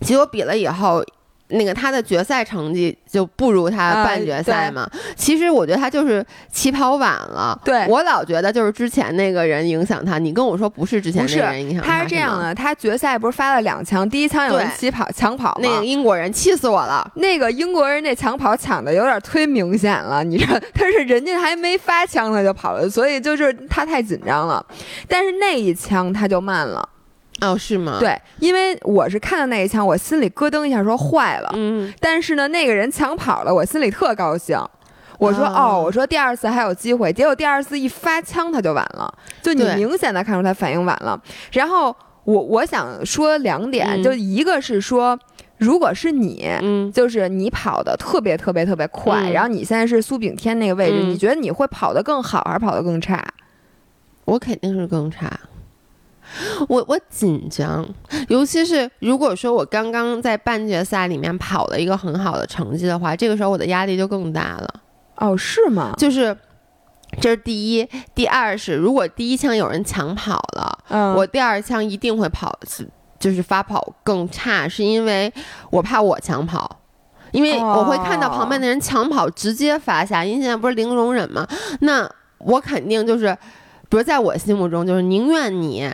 结果比了以后。那个他的决赛成绩就不如他半决赛嘛？其实我觉得他就是起跑晚了。对我老觉得就是之前那个人影响他。你跟我说不是之前那个人影响他，他是这样的。他决赛不是发了两枪，第一枪有人起跑抢跑那个英国人气死我了。那个英国人那抢跑抢的有点忒明显了，你知道？但是人家还没发枪他就跑了，所以就是他太紧张了。但是那一枪他就慢了。哦，是吗？对，因为我是看到那一枪，我心里咯噔一下，说坏了。嗯。但是呢，那个人抢跑了，我心里特高兴。我说哦，我说第二次还有机会。结果第二次一发枪，他就晚了。就你明显的看出他反应晚了。然后我我想说两点，就一个是说，如果是你，嗯，就是你跑的特别特别特别快，然后你现在是苏炳添那个位置，你觉得你会跑得更好还是跑得更差？我肯定是更差。我我紧张，尤其是如果说我刚刚在半决赛里面跑了一个很好的成绩的话，这个时候我的压力就更大了。哦，是吗？就是这是第一，第二是如果第一枪有人抢跑了，嗯，我第二枪一定会跑，就是发跑更差，是因为我怕我抢跑。因为我会看到旁边的人抢跑直接罚下，因为现在不是零容忍嘛，那我肯定就是，比如在我心目中就是宁愿你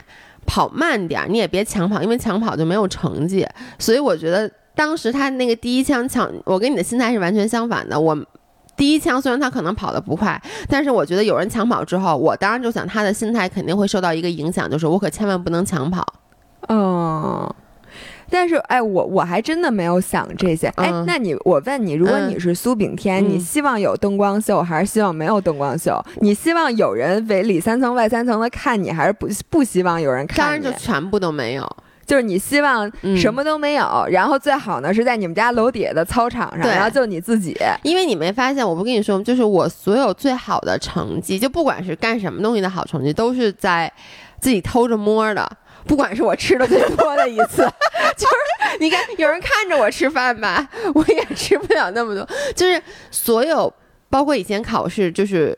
跑慢点，你也别抢跑，因为抢跑就没有成绩。所以我觉得当时他那个第一枪抢，我跟你的心态是完全相反的。我第一枪虽然他可能跑得不快，但是我觉得有人抢跑之后，我当然就想他的心态肯定会受到一个影响，就是我可千万不能抢跑。嗯。但是，哎，我我还真的没有想这些。哎，那你，我问你，如果你是苏炳添，你希望有灯光秀，还是希望没有灯光秀？你希望有人围里三层外三层的看你，还是不不希望有人看？当然就全部都没有，就是你希望什么都没有，然后最好呢是在你们家楼底下的操场上，然后就你自己。因为你没发现，我不跟你说，就是我所有最好的成绩，就不管是干什么东西的好成绩，都是在自己偷着摸的。不管是我吃的最多的一次，就是你看有人看着我吃饭吧，我也吃不了那么多。就是所有，包括以前考试，就是。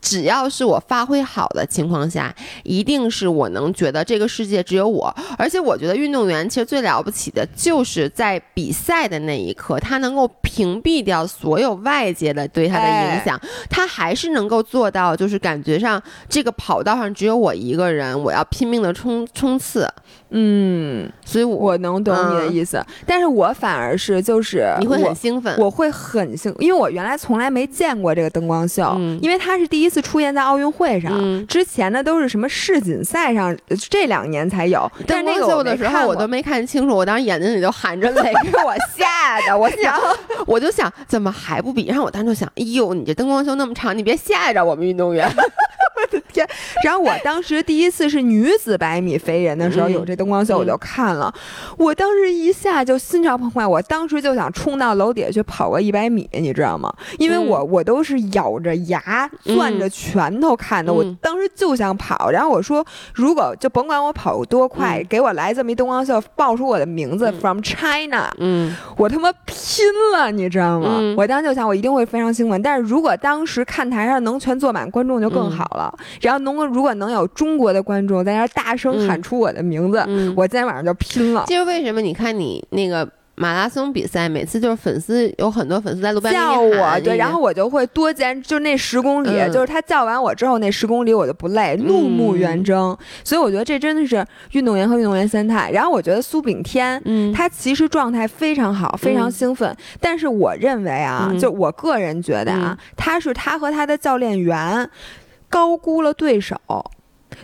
只要是我发挥好的情况下，一定是我能觉得这个世界只有我。而且我觉得运动员其实最了不起的就是在比赛的那一刻，他能够屏蔽掉所有外界的对他的影响，他还是能够做到，就是感觉上这个跑道上只有我一个人，我要拼命的冲冲刺。嗯，所以我能懂你的意思，但是我反而是就是你会很兴奋，我会很兴，因为我原来从来没见过这个灯光秀，因为它是第一次出现在奥运会上，之前的都是什么世锦赛上，这两年才有。灯光秀的时候我都没看清楚，我当时眼睛里就含着泪，给 我吓的。我想，我就想怎么还不比？然后我当时就想，哎呦，你这灯光秀那么长，你别吓着我们运动员。然后我当时第一次是女子百米飞人的时候有这灯光秀，我就看了。我当时一下就心潮澎湃，我当时就想冲到楼底下去跑个一百米，你知道吗？因为我我都是咬着牙攥着拳头看的，我当时就想跑。然后我说，如果就甭管我跑多快，给我来这么一灯光秀，报出我的名字 from China，嗯，我他妈拼了，你知道吗？我当时就想，我一定会非常兴奋。但是如果当时看台上能全坐满观众就更好了。然后能如果能有中国的观众在那大声喊出我的名字，我今天晚上就拼了。其实为什么？你看你那个马拉松比赛，每次就是粉丝有很多粉丝在路边叫我，对，然后我就会多坚，就那十公里，就是他叫完我之后那十公里我就不累，怒目圆睁。所以我觉得这真的是运动员和运动员心态。然后我觉得苏炳添，嗯，他其实状态非常好，非常兴奋。但是我认为啊，就我个人觉得啊，他是他和他的教练员。高估了对手，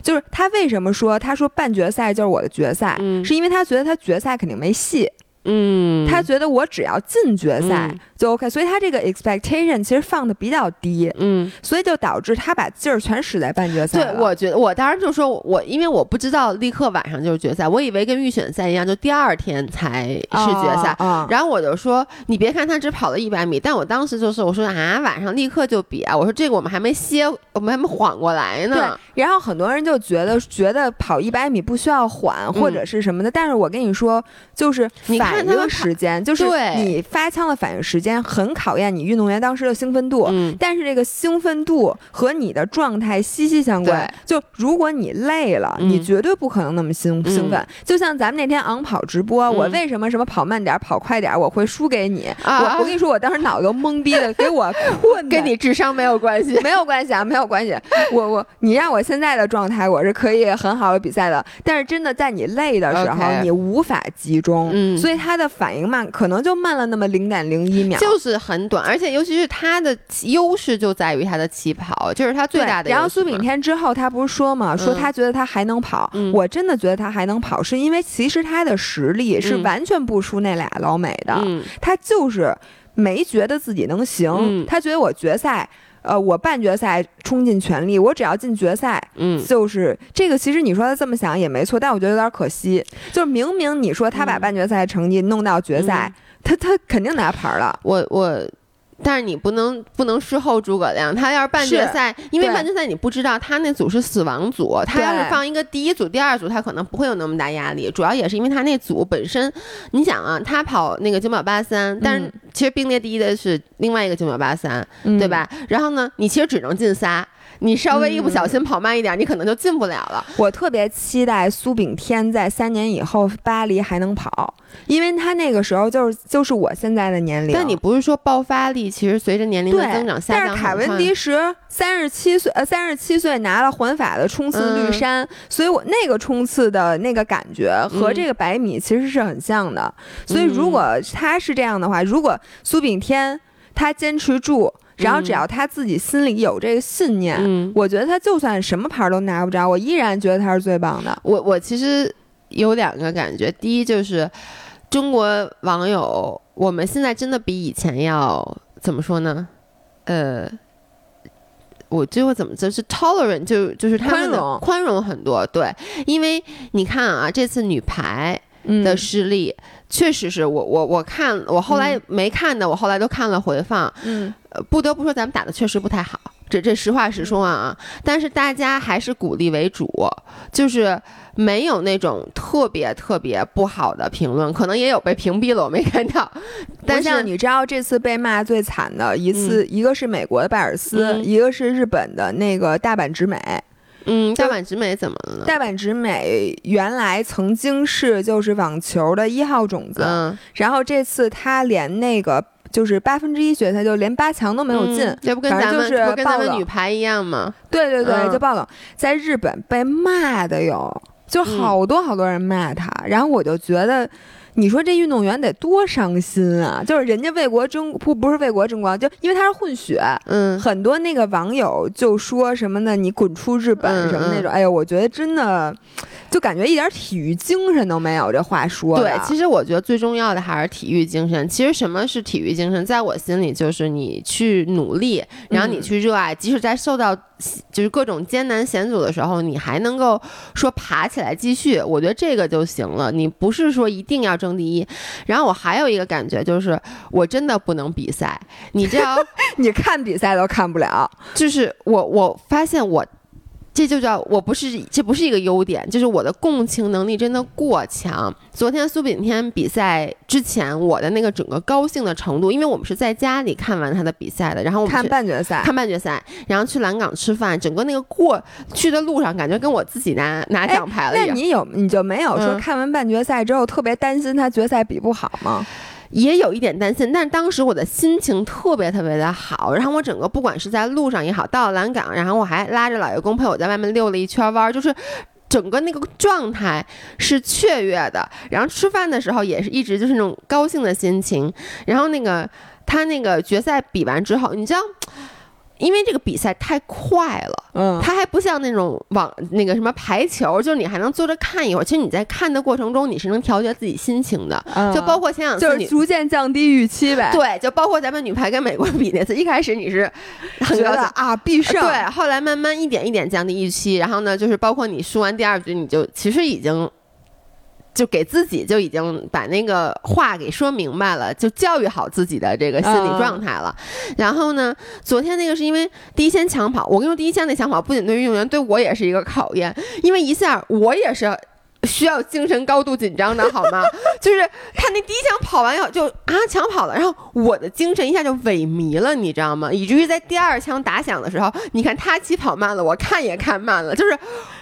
就是他为什么说他说半决赛就是我的决赛，是因为他觉得他决赛肯定没戏。嗯，他觉得我只要进决赛就 OK，所以他这个 expectation 其实放的比较低，嗯，所以就导致他把劲儿全使在半决赛。对，我觉得我当时就说我，因为我不知道立刻晚上就是决赛，我以为跟预选赛一样，就第二天才是决赛。然后我就说，你别看他只跑了一百米，但我当时就是我说啊，晚上立刻就比啊，我说这个我们还没歇，我们还没缓过来呢。对，然后很多人就觉得觉得跑一百米不需要缓或者是什么的，但是我跟你说，就是。反应时间就是你发枪的反应时间，很考验你运动员当时的兴奋度。嗯，但是这个兴奋度和你的状态息息相关。就如果你累了，你绝对不可能那么兴兴奋。就像咱们那天昂跑直播，我为什么什么跑慢点、跑快点，我会输给你？我我跟你说，我当时脑子都懵逼的，给我困。跟你智商没有关系，没有关系啊，没有关系。我我你让我现在的状态，我是可以很好的比赛的。但是真的在你累的时候，你无法集中。嗯，所以。他的反应慢，可能就慢了那么零点零一秒，就是很短，而且尤其是他的优势就在于他的起跑，就是他最大的。然后苏炳添之后，他不是说嘛，说他觉得他还能跑，我真的觉得他还能跑，是因为其实他的实力是完全不输那俩老美的，他就是没觉得自己能行，他觉得我决赛。呃，我半决赛冲尽全力，我只要进决赛，嗯，就是这个。其实你说他这么想也没错，但我觉得有点可惜。就是明明你说他把半决赛成绩弄到决赛，他他肯定拿牌了。我我。但是你不能不能事后诸葛亮，他要是半决赛，因为半决赛你不知道他那组是死亡组，他要是放一个第一组、第二组，他可能不会有那么大压力。主要也是因为他那组本身，你想啊，他跑那个九秒八三，但是其实并列第一的是另外一个九秒八三，对吧？然后呢，你其实只能进仨，你稍微一不小心跑慢一点，你可能就进不了了。我特别期待苏炳添在三年以后巴黎还能跑，因为他那个时候就是就是我现在的年龄。但你不是说爆发力其实随着年龄的增长下降？但是凯文迪什三十七岁呃三十七岁拿了环法的冲刺绿衫，所以我那个冲刺的那个感觉和这个百米其实是很像的。所以如果他是这样的话，如果苏炳添他坚持住。然后只要他自己心里有这个信念，我觉得他就算什么牌都拿不着，我依然觉得他是最棒的。我我其实有两个感觉，第一就是中国网友，我们现在真的比以前要怎么说呢？呃，我最后怎么就是 tolerant，就就是他们的宽容很多。对，因为你看啊，这次女排的失利。确实是我我我看我后来没看的，我后来都看了回放。嗯，不得不说咱们打的确实不太好，这这实话实说啊。但是大家还是鼓励为主，就是没有那种特别特别不好的评论，可能也有被屏蔽了，我没看到。但是你知道这次被骂最惨的一次，一个是美国的拜尔斯，一个是日本的那个大阪直美。嗯，大阪直美怎么了呢？大阪直美原来曾经是就是网球的一号种子，然后这次他连那个就是八分之一决赛就连八强都没有进，这不跟咱们不跟咱们女排一样吗？对对对，就爆冷，在日本被骂的有，就好多好多人骂他，然后我就觉得。你说这运动员得多伤心啊！就是人家为国争不不是为国争光，就因为他是混血，嗯，很多那个网友就说什么呢？你滚出日本什么那种？哎呦，我觉得真的。就感觉一点体育精神都没有，这话说的。对，其实我觉得最重要的还是体育精神。其实什么是体育精神？在我心里，就是你去努力，然后你去热爱，即使在受到就是各种艰难险阻的时候，你还能够说爬起来继续。我觉得这个就行了。你不是说一定要争第一。然后我还有一个感觉就是，我真的不能比赛。你这样，你看比赛都看不了。就是我，我发现我。这就叫我不是，这不是一个优点，就是我的共情能力真的过强。昨天苏炳添比赛之前，我的那个整个高兴的程度，因为我们是在家里看完他的比赛的，然后我们看半决赛，看半决赛，然后去蓝港吃饭，整个那个过去的路上，感觉跟我自己拿拿奖牌了一样。那你有你就没有说看完半决赛之后特别担心他决赛比不好吗？也有一点担心，但当时我的心情特别特别的好，然后我整个不管是在路上也好，到了蓝港，然后我还拉着老爷公陪我在外面溜了一圈弯儿，就是整个那个状态是雀跃的。然后吃饭的时候也是一直就是那种高兴的心情。然后那个他那个决赛比完之后，你知道。因为这个比赛太快了，嗯，它还不像那种网那个什么排球，就是你还能坐着看一会儿。其实你在看的过程中，你是能调节自己心情的，就包括前两次，就是逐渐降低预期呗。对，就包括咱们女排跟美国比那次，一开始你是觉得啊必胜，对，后来慢慢一点一点降低预期，然后呢，就是包括你输完第二局，你就其实已经。就给自己就已经把那个话给说明白了，就教育好自己的这个心理状态了。然后呢，昨天那个是因为第一线抢跑，我跟你说，第一线那抢跑不仅对运动员，对我也是一个考验，因为一下我也是。需要精神高度紧张的好吗？就是他那第一枪跑完以后就啊抢跑了，然后我的精神一下就萎靡了，你知道吗？以至于在第二枪打响的时候，你看他起跑慢了，我看也看慢了，就是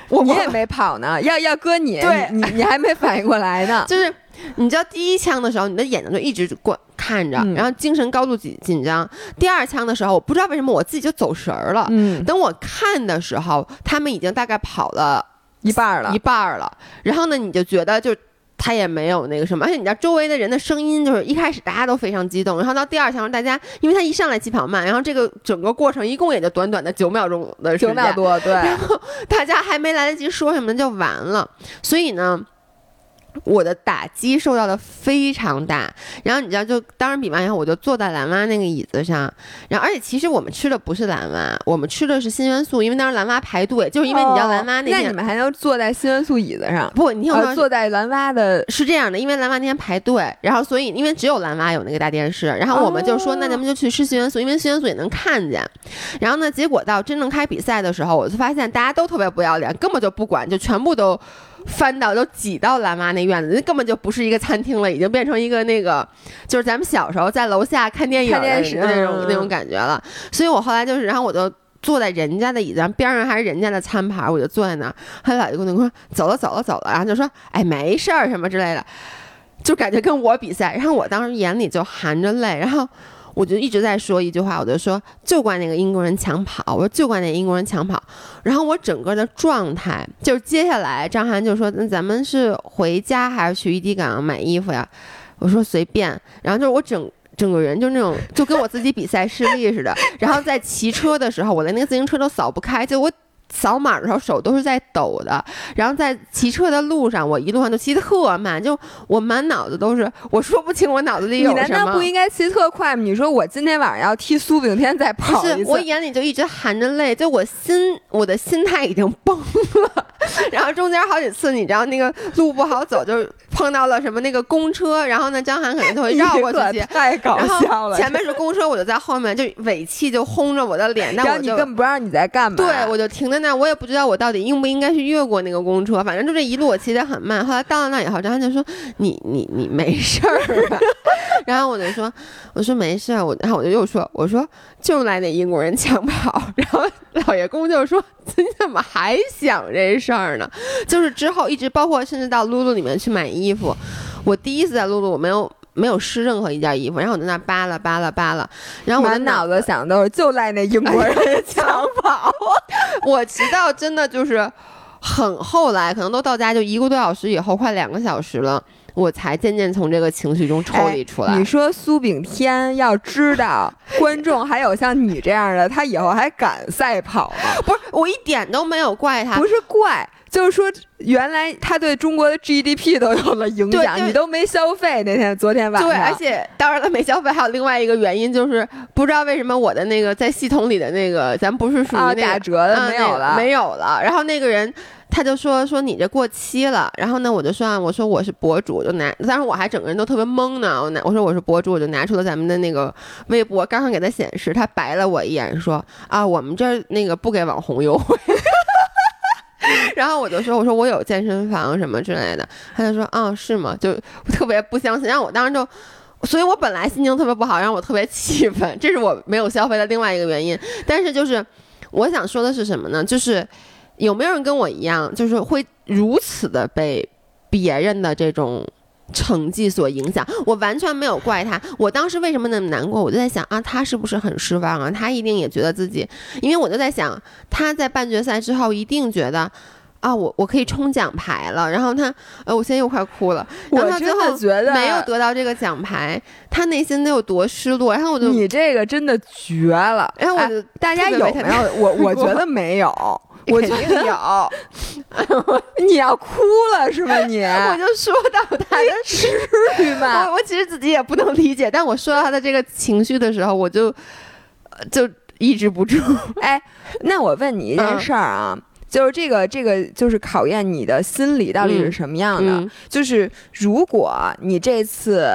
我你也没跑呢，要要搁你，对，你你还没反应过来呢。就是你知道第一枪的时候，你的眼睛就一直观看着，然后精神高度紧紧张。第二枪的时候，我不知道为什么我自己就走神儿了。嗯，等我看的时候，他们已经大概跑了。一半了，一半了。然后呢，你就觉得就他也没有那个什么，而且你知道周围的人的声音，就是一开始大家都非常激动，然后到第二枪，大家因为他一上来起跑慢，然后这个整个过程一共也就短短的九秒钟的时间，九秒多，对。然后大家还没来得及说什么就完了，所以呢。我的打击受到的非常大，然后你知道，就当时比完以后，我就坐在蓝蛙那个椅子上，然后而且其实我们吃的不是蓝蛙，我们吃的是新元素，因为当时蓝蛙排队，就是因为你知道蓝蛙那天，那你们还能坐在新元素椅子上？不，你听我说，坐在蓝蛙的是这样的，因为蓝蛙那天排队，然后所以因为只有蓝蛙有那个大电视，然后我们就说那咱们就去吃新元素，因为新元素也能看见。然后呢，结果到真正开比赛的时候，我就发现大家都特别不要脸，根本就不管，就全部都。翻到都挤到蓝妈那院子，那根本就不是一个餐厅了，已经变成一个那个，就是咱们小时候在楼下看电影的那种那种感觉了。所以我后来就是，然后我就坐在人家的椅子上，边上还是人家的餐盘，我就坐在那儿。他老爷跟我说走了走了走了，然后就说哎没事儿什么之类的，就感觉跟我比赛。然后我当时眼里就含着泪，然后我就一直在说一句话，我就说就怪那个英国人抢跑，我说就怪那英国人抢跑。然后我整个的状态就是接下来张涵就说那咱们是回家还是去怡迪港买衣服呀？我说随便。然后就是我整。整个人就那种，就跟我自己比赛失利似的。然后在骑车的时候，我连那个自行车都扫不开，就我。扫码的时候手都是在抖的，然后在骑车的路上，我一路上都骑特慢，就我满脑子都是，我说不清我脑子里有什么。你难道不应该骑特快吗？你说我今天晚上要踢苏炳添再跑一次，我眼里就一直含着泪，就我心我的心态已经崩了。然后中间好几次，你知道那个路不好走，就碰到了什么那个公车，然后呢张涵可能就会绕过去，太搞笑了。前面是公车，我就在后面，就尾气就轰着我的脸，那我就你根本不知道你在干嘛。对，我就停在。那我也不知道我到底应不应该去越过那个公车，反正就这一路我骑得很慢。后来到了那以后，张涵就说：“你你你没事儿吧？” 然后我就说：“我说没事儿。”我然后我就又说：“我说就赖那英国人抢跑。”然后老爷公就说：“你怎么还想这事儿呢？”就是之后一直包括甚至到露露里面去买衣服，我第一次在露露我没有。没有试任何一件衣服，然后我在那扒拉扒拉扒拉，然后我满脑子想的都是就赖那英国人抢跑。我直到真的就是很后来，可能都到家就一个多小时以后，快两个小时了，我才渐渐从这个情绪中抽离出来。你说苏炳添要知道 观众还有像你这样的，他以后还敢赛跑吗？不是，我一点都没有怪他，不是怪。就是说，原来他对中国的 GDP 都有了影响，你都没消费那天，昨天晚上。对，而且当然他，没消费还有另外一个原因，就是不知道为什么我的那个在系统里的那个，咱不是属于那打折的没有了，没有了。然后那个人他就说说你这过期了，然后呢我就说我说我是博主，就拿，当时我还整个人都特别懵呢，我拿我说我是博主，我就拿出了咱们的那个微博，刚刚给他显示，他白了我一眼说啊，我们这儿那个不给网红优惠。然后我就说：“我说我有健身房什么之类的。”他就说：“啊，是吗？”就特别不相信。然后我当时就，所以我本来心情特别不好，让我特别气愤。这是我没有消费的另外一个原因。但是就是我想说的是什么呢？就是有没有人跟我一样，就是会如此的被别人的这种。成绩所影响，我完全没有怪他。我当时为什么那么难过？我就在想啊，他是不是很失望啊？他一定也觉得自己，因为我就在想，他在半决赛之后一定觉得，啊，我我可以冲奖牌了。然后他，呃，我现在又快哭了。我真的觉得没有得到这个奖牌，他内心得有多失落。然后我就，你这个真的绝了。然后我就，大家有没有？我我觉得没有。我觉得有，你要哭了是吧？你 我就说到他的至于吗？我我其实自己也不能理解，但我说到他的这个情绪的时候，我就就抑制不住。哎，那我问你一件事儿啊，就是这个这个就是考验你的心理到底是什么样的？就是如果你这次。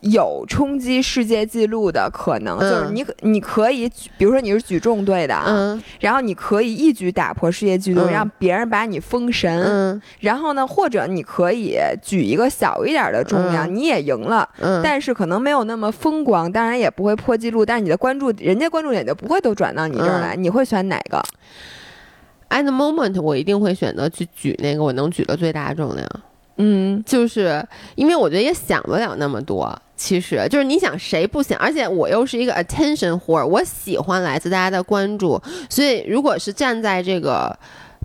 有冲击世界纪录的可能，就是你你可以，比如说你是举重队的，嗯，然后你可以一举打破世界纪录，让别人把你封神，嗯，然后呢，或者你可以举一个小一点的重量，你也赢了，嗯，但是可能没有那么风光，当然也不会破纪录，但是你的关注，人家关注点就不会都转到你这儿来，你会选哪个？At the moment，我一定会选择去举那个我能举的最大重量。嗯，就是因为我觉得也想不了那么多，其实就是你想谁不想，而且我又是一个 attention whore，我喜欢来自大家的关注，所以如果是站在这个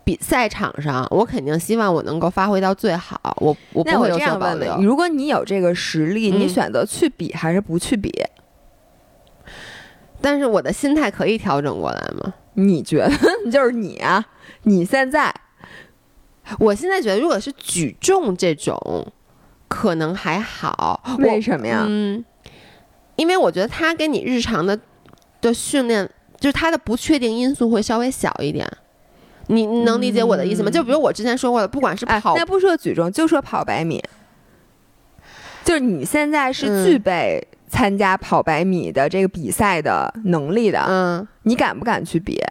比赛场上，我肯定希望我能够发挥到最好。我我不会有所保留。如果你有这个实力，你选择去比还是不去比？但是我的心态可以调整过来吗？你觉得？就是你啊，你现在。我现在觉得，如果是举重这种，可能还好。为什么呀？嗯，因为我觉得它跟你日常的的训练，就是它的不确定因素会稍微小一点。你能理解我的意思吗？就比如我之前说过的，不管是跑，那不说举重，就说跑百米，就是你现在是具备参加跑百米的这个比赛的能力的。嗯，你敢不敢去比？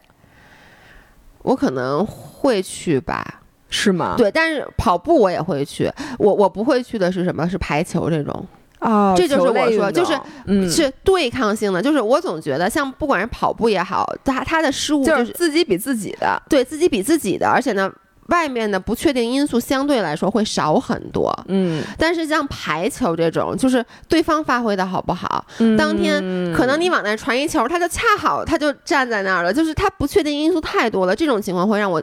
我可能会去吧。是吗？对，但是跑步我也会去。我我不会去的是什么？是排球这种哦，这就是我说，就是嗯，是对抗性的，就是我总觉得像不管是跑步也好，他他的失误就是自己比自己的，对自己比自己的，而且呢。外面的不确定因素相对来说会少很多，嗯，但是像排球这种，就是对方发挥的好不好，当天可能你往那传一球，他就恰好他就站在那儿了，就是他不确定因素太多了，这种情况会让我。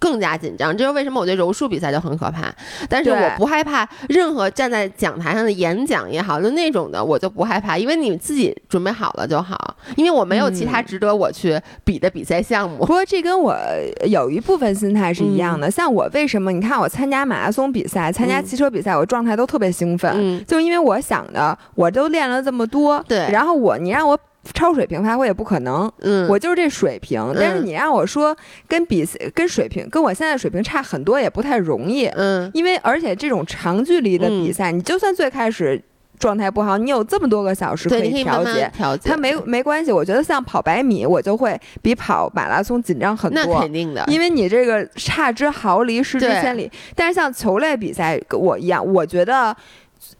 更加紧张，这是为什么？我觉得柔术比赛就很可怕，但是我不害怕任何站在讲台上的演讲也好，就那种的我就不害怕，因为你自己准备好了就好，因为我没有其他值得我去比的比赛项目。不过这跟我有一部分心态是一样的，像我为什么？你看我参加马拉松比赛、参加汽车比赛，我状态都特别兴奋，就因为我想的，我都练了这么多，对，然后我你让我。超水平发挥也不可能，嗯，我就是这水平。但是你让我说跟比赛、跟水平、跟我现在水平差很多，也不太容易，嗯，因为而且这种长距离的比赛，你就算最开始状态不好，你有这么多个小时可以调节，调节，它没没关系。我觉得像跑百米，我就会比跑马拉松紧张很多，那肯定的，因为你这个差之毫厘，失之千里。但是像球类比赛，跟我一样，我觉得。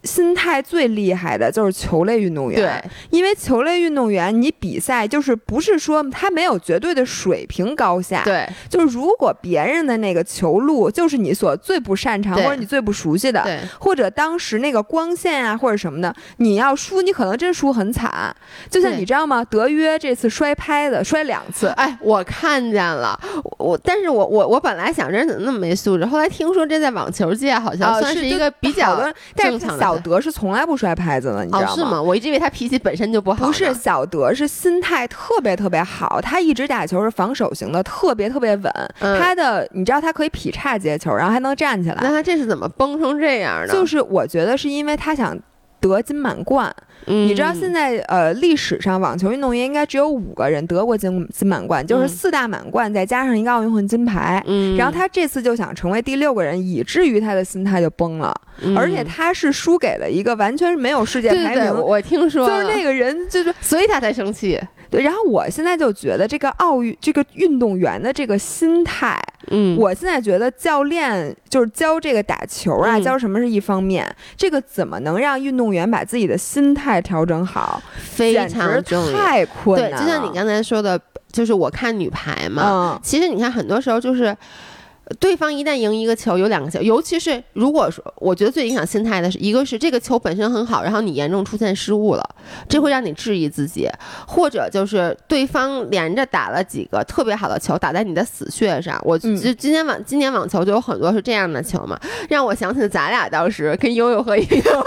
心态最厉害的就是球类运动员，对，因为球类运动员你比赛就是不是说他没有绝对的水平高下，对，就是如果别人的那个球路就是你所最不擅长或者你最不熟悉的，对，或者当时那个光线啊或者什么的，你要输你可能真输很惨，就像你知道吗？德约这次摔拍子摔两次，哎，我看见了，我但是我我我本来想着怎么那么没素质，后来听说这在网球界好像算是一个比较正常。小德是从来不摔拍子的，你知道吗？是吗？我一直以为他脾气本身就不好。不是，小德是心态特别特别好，他一直打球是防守型的，特别特别稳。他的，你知道他可以劈叉接球，然后还能站起来。那他这是怎么崩成这样的？就是我觉得是因为他想得金满贯。你知道现在呃历史上网球运动员应该只有五个人得过金金满贯，就是四大满贯再加上一个奥运会金牌。嗯，然后他这次就想成为第六个人，以至于他的心态就崩了。而且他是输给了一个完全是没有世界排名，我听说就是那个人就是，所以他才生气。对，然后我现在就觉得这个奥运这个运动员的这个心态，嗯，我现在觉得教练就是教这个打球啊，教什么是一方面，这个怎么能让运动员把自己的心态调整好，非常重要，太困难。对，就像你刚才说的，就是我看女排嘛，其实你看很多时候就是。对方一旦赢一个球，有两个球，尤其是如果说，我觉得最影响心态的是一个是这个球本身很好，然后你严重出现失误了，这会让你质疑自己；或者就是对方连着打了几个特别好的球，打在你的死穴上。我就今天网今年网球就有很多是这样的球嘛，让我想起了咱俩当时跟悠悠和悠悠。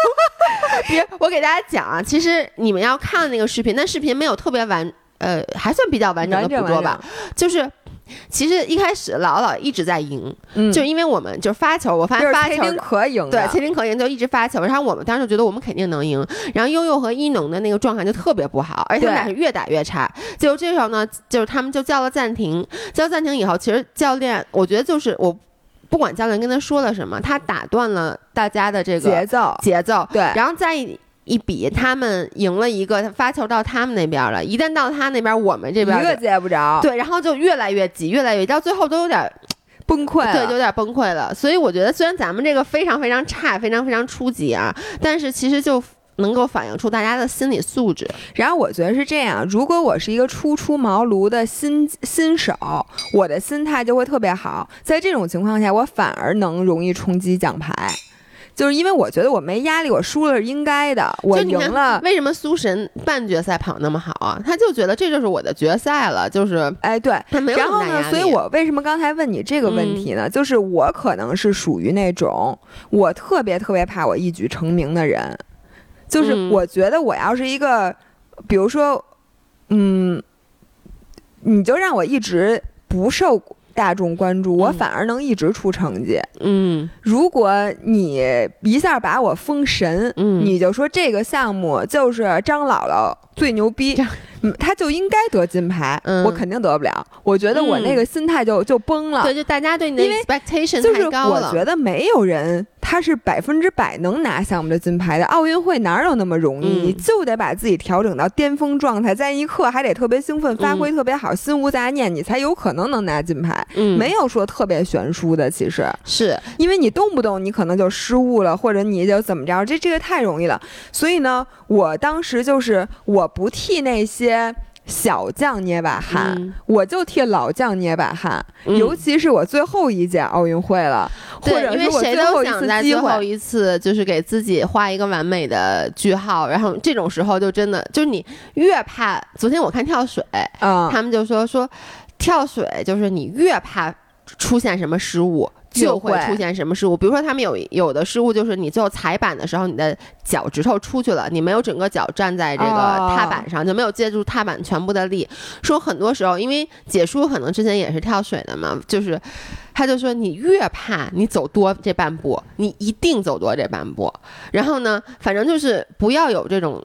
别，我给大家讲啊，其实你们要看那个视频，那视频没有特别完，呃，还算比较完整的捕捉吧，就是。其实一开始老老一直在赢，就因为我们就是发球，我发现发球可赢，对，麒麟可赢就一直发球，然后我们当时就觉得我们肯定能赢，然后悠悠和一农的那个状态就特别不好，而且他们俩是越打越差。就这时候呢，就是他们就叫了暂停，叫暂停以后，其实教练我觉得就是我不管教练跟他说了什么，他打断了大家的这个节奏节奏，对，然后再。一比，他们赢了一个，他发球到他们那边了。一旦到他那边，我们这边一个接不着。对，然后就越来越急，越来越到最后都有点崩溃，对，有点崩溃了。所以我觉得，虽然咱们这个非常非常差，非常非常初级啊，但是其实就能够反映出大家的心理素质。然后我觉得是这样，如果我是一个初出茅庐的新新手，我的心态就会特别好。在这种情况下，我反而能容易冲击奖牌。就是因为我觉得我没压力，我输了是应该的，我赢了。为什么苏神半决赛跑那么好啊？他就觉得这就是我的决赛了，就是哎，对，他没有然后呢，所以我为什么刚才问你这个问题呢？就是我可能是属于那种我特别特别怕我一举成名的人，就是我觉得我要是一个，比如说，嗯，你就让我一直不受。大众关注我，反而能一直出成绩。嗯，如果你一下把我封神，嗯，你就说这个项目就是张姥姥最牛逼，他就应该得金牌，我肯定得不了。我觉得我那个心态就就崩了。对，就大家对你的 expectation 太高了。就是我觉得没有人他是百分之百能拿项目的金牌的。奥运会哪有那么容易？你就得把自己调整到巅峰状态，在一刻还得特别兴奋，发挥特别好，心无杂念，你才有可能能拿金牌。嗯，没有说特别悬殊的，其实是因为你动不动你可能就失误了，或者你就怎么着，这这个太容易了。所以呢，我当时就是我不替那些。小将捏把汗，我就替老将捏把汗。尤其是我最后一届奥运会了，或者因为谁都想在最后一次就是给自己画一个完美的句号。然后这种时候就真的就是你越怕。昨天我看跳水，他们就说说跳水就是你越怕出现什么失误。就会出现什么失误？比如说，他们有有的失误就是你最后踩板的时候，你的脚趾头出去了，你没有整个脚站在这个踏板上，就没有借助踏板全部的力。说很多时候，因为解说可能之前也是跳水的嘛，就是他就说你越怕你走多这半步，你一定走多这半步。然后呢，反正就是不要有这种。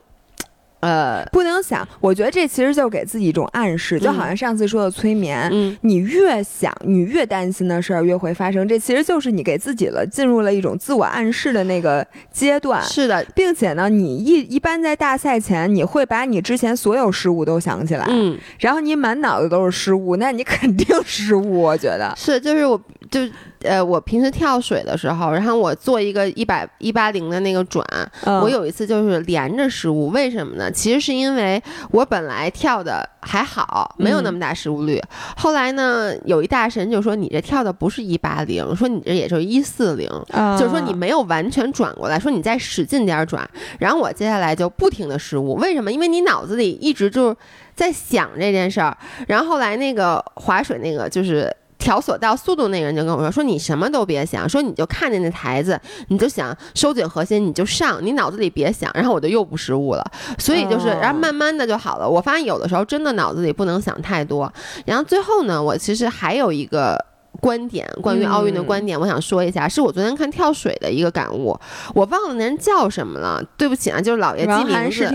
呃，不能想，我觉得这其实就是给自己一种暗示，就好像上次说的催眠，嗯，你越想，你越担心的事儿越会发生，这其实就是你给自己了进入了一种自我暗示的那个阶段。是的，并且呢，你一一般在大赛前，你会把你之前所有失误都想起来，嗯，然后你满脑子都是失误，那你肯定失误，我觉得。是，就是我就。呃，我平时跳水的时候，然后我做一个一百一八零的那个转，我有一次就是连着失误，为什么呢？其实是因为我本来跳的还好，没有那么大失误率。后来呢，有一大神就说你这跳的不是一八零，说你这也就一四零，就是说你没有完全转过来，说你再使劲点转。然后我接下来就不停的失误，为什么？因为你脑子里一直就是在想这件事儿。然后后来那个划水那个就是。调索到速度那个人就跟我说：“说你什么都别想，说你就看见那台子，你就想收紧核心，你就上，你脑子里别想。”然后我就又不失误了，所以就是，然后慢慢的就好了。我发现有的时候真的脑子里不能想太多。然后最后呢，我其实还有一个。观点关于奥运的观点，我想说一下，是我昨天看跳水的一个感悟。我忘了那人叫什么了，对不起啊，就是老爷记名字。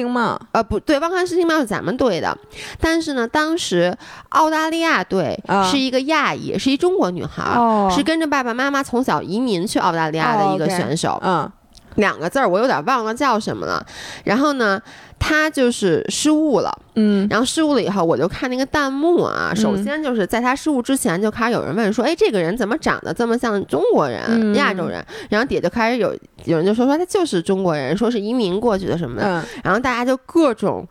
呃，不对，汪涵诗听帽是咱们队的，但是呢，当时澳大利亚队是一个亚裔，是一中国女孩，是跟着爸爸妈妈从小移民去澳大利亚的一个选手。嗯。两个字儿我有点忘了叫什么了，然后呢，他就是失误了，嗯，然后失误了以后，我就看那个弹幕啊，首先就是在他失误之前就开始有人问说，哎，这个人怎么长得这么像中国人、亚洲人？然后底下就开始有有人就说说他就是中国人，说是移民过去的什么的，然后大家就各种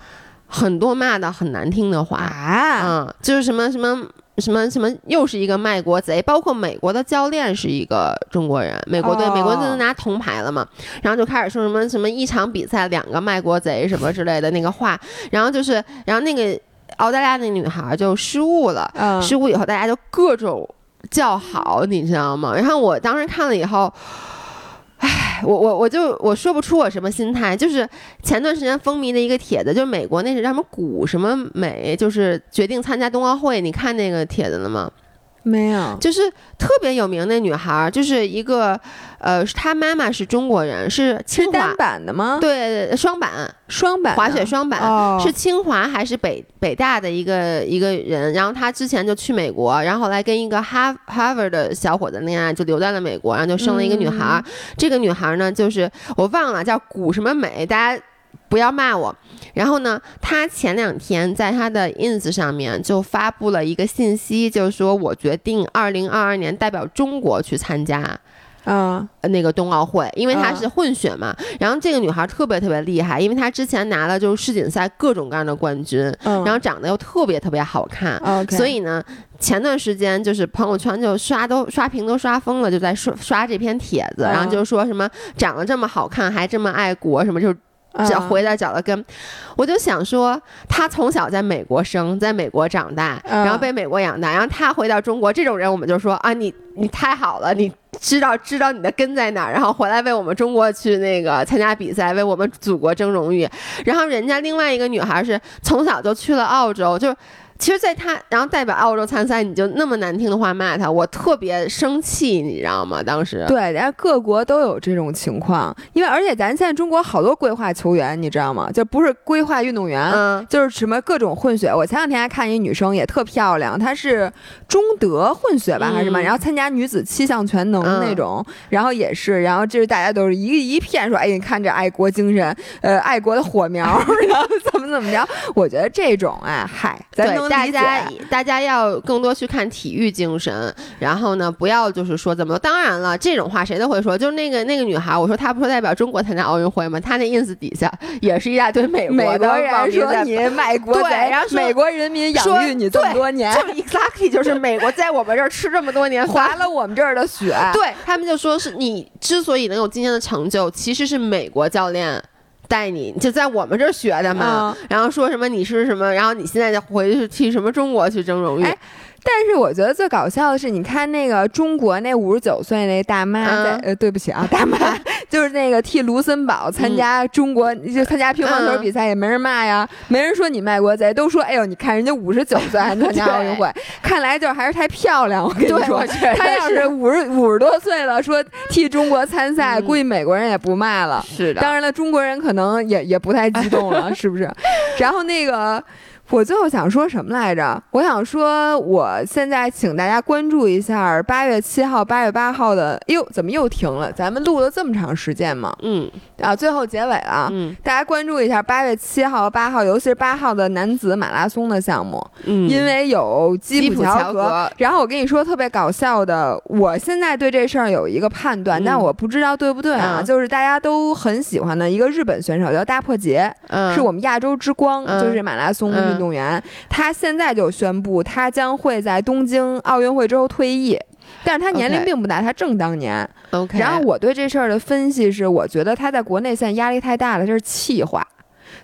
很多骂的很难听的话。啊，嗯，就是什么什么。什么什么又是一个卖国贼，包括美国的教练是一个中国人，美国队美国队都拿铜牌了嘛，然后就开始说什么什么一场比赛两个卖国贼什么之类的那个话，然后就是然后那个澳大利亚那女孩就失误了，失误以后大家就各种叫好，你知道吗？然后我当时看了以后。我我我就我说不出我什么心态，就是前段时间风靡的一个帖子，就是美国那是什么古什么美，就是决定参加冬奥会，你看那个帖子了吗？没有，就是特别有名的女孩，就是一个，呃，她妈妈是中国人，是清华版的吗？对，双板，双板滑雪双板，是清华还是北北大的一个一个人？然后她之前就去美国，然后后来跟一个哈哈佛的小伙子恋爱，就留在了美国，然后就生了一个女孩。这个女孩呢，就是我忘了叫古什么美，大家。不要骂我。然后呢，他前两天在他的 ins 上面就发布了一个信息，就是说我决定二零二二年代表中国去参加，嗯，那个冬奥会，因为她是混血嘛。然后这个女孩特别特别厉害，因为她之前拿了就是世锦赛各种各样的冠军，然后长得又特别特别好看，所以呢，前段时间就是朋友圈就刷都刷屏都刷疯了，就在刷刷这篇帖子，然后就说什么长得这么好看还这么爱国，什么就。找回到脚的根，我就想说，他从小在美国生，在美国长大，然后被美国养大，然后他回到中国，这种人我们就说啊，你你太好了，你知道知道你的根在哪儿，然后回来为我们中国去那个参加比赛，为我们祖国争荣誉。然后人家另外一个女孩是从小就去了澳洲，就其实，在他然后代表澳洲参赛，你就那么难听的话骂他，我特别生气，你知道吗？当时对，人家各国都有这种情况，因为而且咱现在中国好多规划球员，你知道吗？就不是规划运动员，嗯，就是什么各种混血。我前两天还看一女生也特漂亮，她是中德混血吧还是什么？然后参加女子七项全能那种，然后也是，然后就是大家都是一一片说，哎，你看这爱国精神，呃，爱国的火苗，然后怎么怎么着？我觉得这种啊，嗨，咱能。大家大家要更多去看体育精神，然后呢，不要就是说怎么。当然了，这种话谁都会说。就是那个那个女孩，我说她不是代表中国参加奥运会吗？她那 ins 底下也是一大堆美国的人说你卖国贼，然后美国人民养育你这么多年，就 exactly 就是美国在我们这儿吃这么多年，划了我们这儿的血。对他们就说是你之所以能有今天的成就，其实是美国教练。带你就在我们这儿学的嘛，然后说什么你是什么，然后你现在就回去替什么中国去争荣誉。但是我觉得最搞笑的是，你看那个中国那五十九岁那大妈在呃，对不起啊，大妈 就是那个替卢森堡参加中国就参加乒乓球比赛，也没人骂呀，没人说你卖国贼，都说哎呦，你看人家五十九岁还参加奥运会，看来就还是太漂亮。我跟你说，他要是五十五十多岁了，说替中国参赛，估计美国人也不骂了。是的，当然了，中国人可能也也不太激动了，是不是？然后那个。我最后想说什么来着？我想说，我现在请大家关注一下八月七号、八月八号的。哎呦，怎么又停了？咱们录了这么长时间吗？嗯，啊，最后结尾了。嗯，大家关注一下八月七号、八号，尤其是八号的男子马拉松的项目。嗯，因为有基普乔格。然后我跟你说特别搞笑的，我现在对这事儿有一个判断，但我不知道对不对啊？就是大家都很喜欢的一个日本选手叫大破节，是我们亚洲之光，就是马拉松。运动员，他现在就宣布，他将会在东京奥运会之后退役，但是他年龄并不大，他正当年。OK，然后我对这事儿的分析是，我觉得他在国内现在压力太大了，这是气话，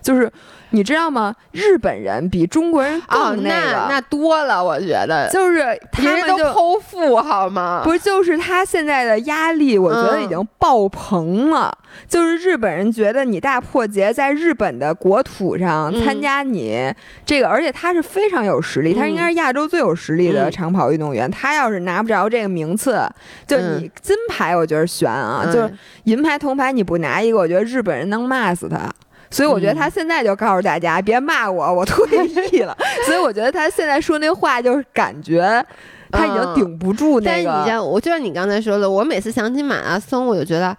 就是。你知道吗？日本人比中国人更那个，那多了。我觉得就是他们都剖腹好吗？不是，就是他现在的压力，我觉得已经爆棚了。就是日本人觉得你大破节在日本的国土上参加你这个，而且他是非常有实力，他应该是亚洲最有实力的长跑运动员。他要是拿不着这个名次，就你金牌，我觉得悬啊。就是银牌、铜牌你不拿一个，我觉得日本人能骂死他。所以我觉得他现在就告诉大家别骂我，我退役了。所以我觉得他现在说那话就是感觉他已经顶不住那个。但你像我就像你刚才说的，我每次想起马拉松，我就觉得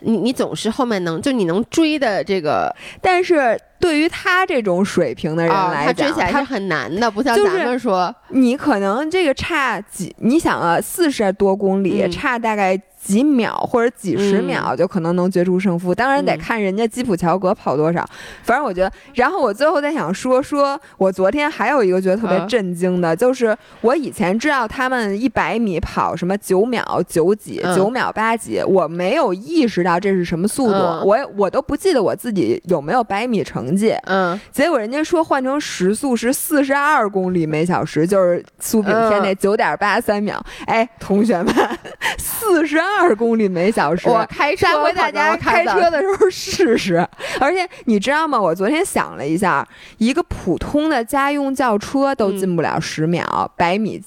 你你总是后面能就你能追的这个，但是对于他这种水平的人来讲，他追起来是很难的，不像咱们说你可能这个差几，你想啊，四十多公里差大概。几秒或者几十秒就可能能决出胜负，当然得看人家基普乔格跑多少。反正我觉得，然后我最后再想说说，我昨天还有一个觉得特别震惊的，就是我以前知道他们一百米跑什么九秒九几、九秒八几，我没有意识到这是什么速度，我我都不记得我自己有没有百米成绩。嗯，结果人家说换成时速是四十二公里每小时，就是苏炳添那九点八三秒。哎，同学们，四十二。二公里每小时，我开车，下回大家开车的时候试试。而且你知道吗？我昨天想了一下，一个普通的家用轿车都进不了十秒，百米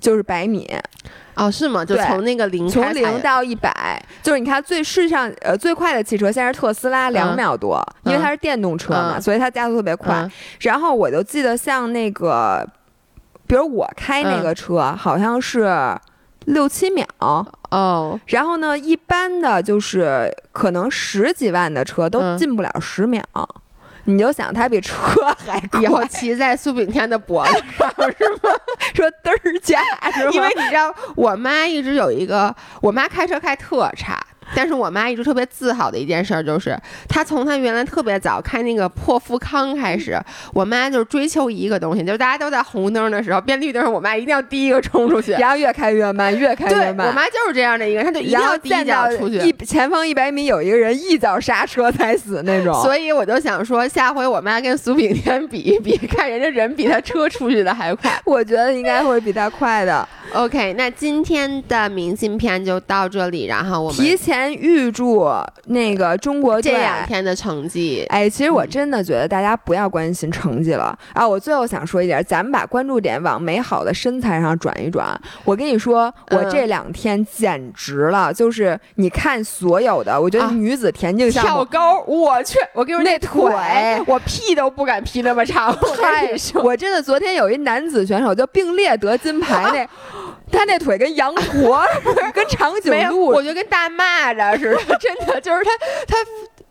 就是百米。哦，是吗？就从那个零从零到一百，就是你看最世上呃最快的汽车，现在是特斯拉，两秒多，因为它是电动车嘛，所以它加速特别快。然后我就记得像那个，比如我开那个车，好像是。六七秒哦，然后呢，一般的就是可能十几万的车都进不了十秒，你就想它比车还快，骑在苏炳添的脖子上 是吗？说嘚儿驾是吗？因为你知道，我妈一直有一个，我妈开车开特差。但是我妈一直特别自豪的一件事就是，她从她原来特别早开那个破富康开始，我妈就是追求一个东西，就是大家都在红灯的时候变绿灯，我妈一定要第一个冲出去，然后越开越慢，越开越慢。我妈就是这样的一个，她就一定要第一脚出去，一前方一百米有一个人一脚刹车才死那种。所以我就想说，下回我妈跟苏炳添比一 比，看人家人比他车出去的还快，我觉得应该会比他快的。OK，那今天的明信片就到这里，然后我们提前预祝那个中国这两天的成绩。哎，其实我真的觉得大家不要关心成绩了啊！我最后想说一点，咱们把关注点往美好的身材上转一转。我跟你说，我这两天简直了，就是你看所有的，我觉得女子田径项目跳高，我去，我跟你说那腿，我屁都不敢劈那么长。太，我真的昨天有一男子选手就并列得金牌 那。他那腿跟羊驼似的，跟长颈鹿，我觉得跟大蚂蚱似的，真的就是他他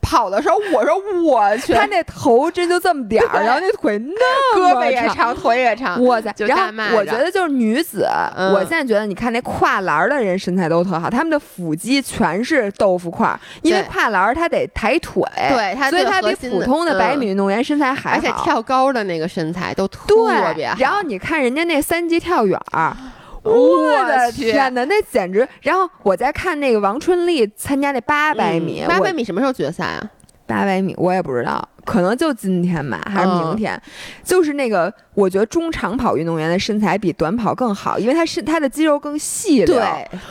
跑的时候，我说我去，他那头真就这么点儿，然后那腿那么胳膊也长，腿也长，哇塞！然后我觉得就是女子，我现在觉得你看那跨栏的人身材都特好，他们的腹肌全是豆腐块，因为跨栏他得抬腿，对，所以他比普通的百米运动员身材还好，而且跳高的那个身材都特别好。然后你看人家那三级跳远。我的天哪，那简直！然后我在看那个王春丽参加那八百米，八百米什么时候决赛啊？八百米我也不知道。可能就今天吧，还是明天？就是那个，我觉得中长跑运动员的身材比短跑更好，因为他是他的肌肉更细对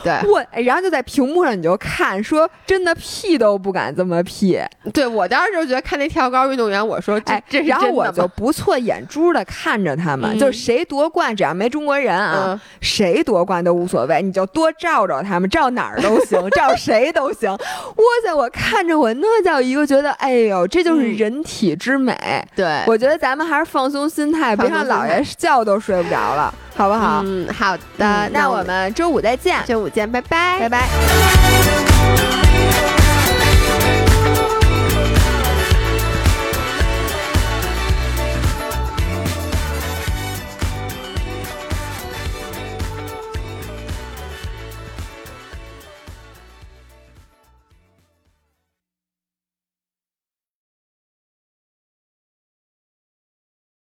对，我然后就在屏幕上你就看，说真的屁都不敢这么屁。对我当时就觉得看那跳高运动员，我说哎，然后我就不错眼珠的看着他们，就是谁夺冠，只要没中国人啊，谁夺冠都无所谓，你就多照照他们，照哪儿都行，照谁都行。哇塞，我看着我那叫一个觉得，哎呦，这就是人。体之美，对我觉得咱们还是放松心态，别让姥爷觉都睡不着了，好不好？嗯，好的，那我们周五再见，周五见，拜拜，拜拜。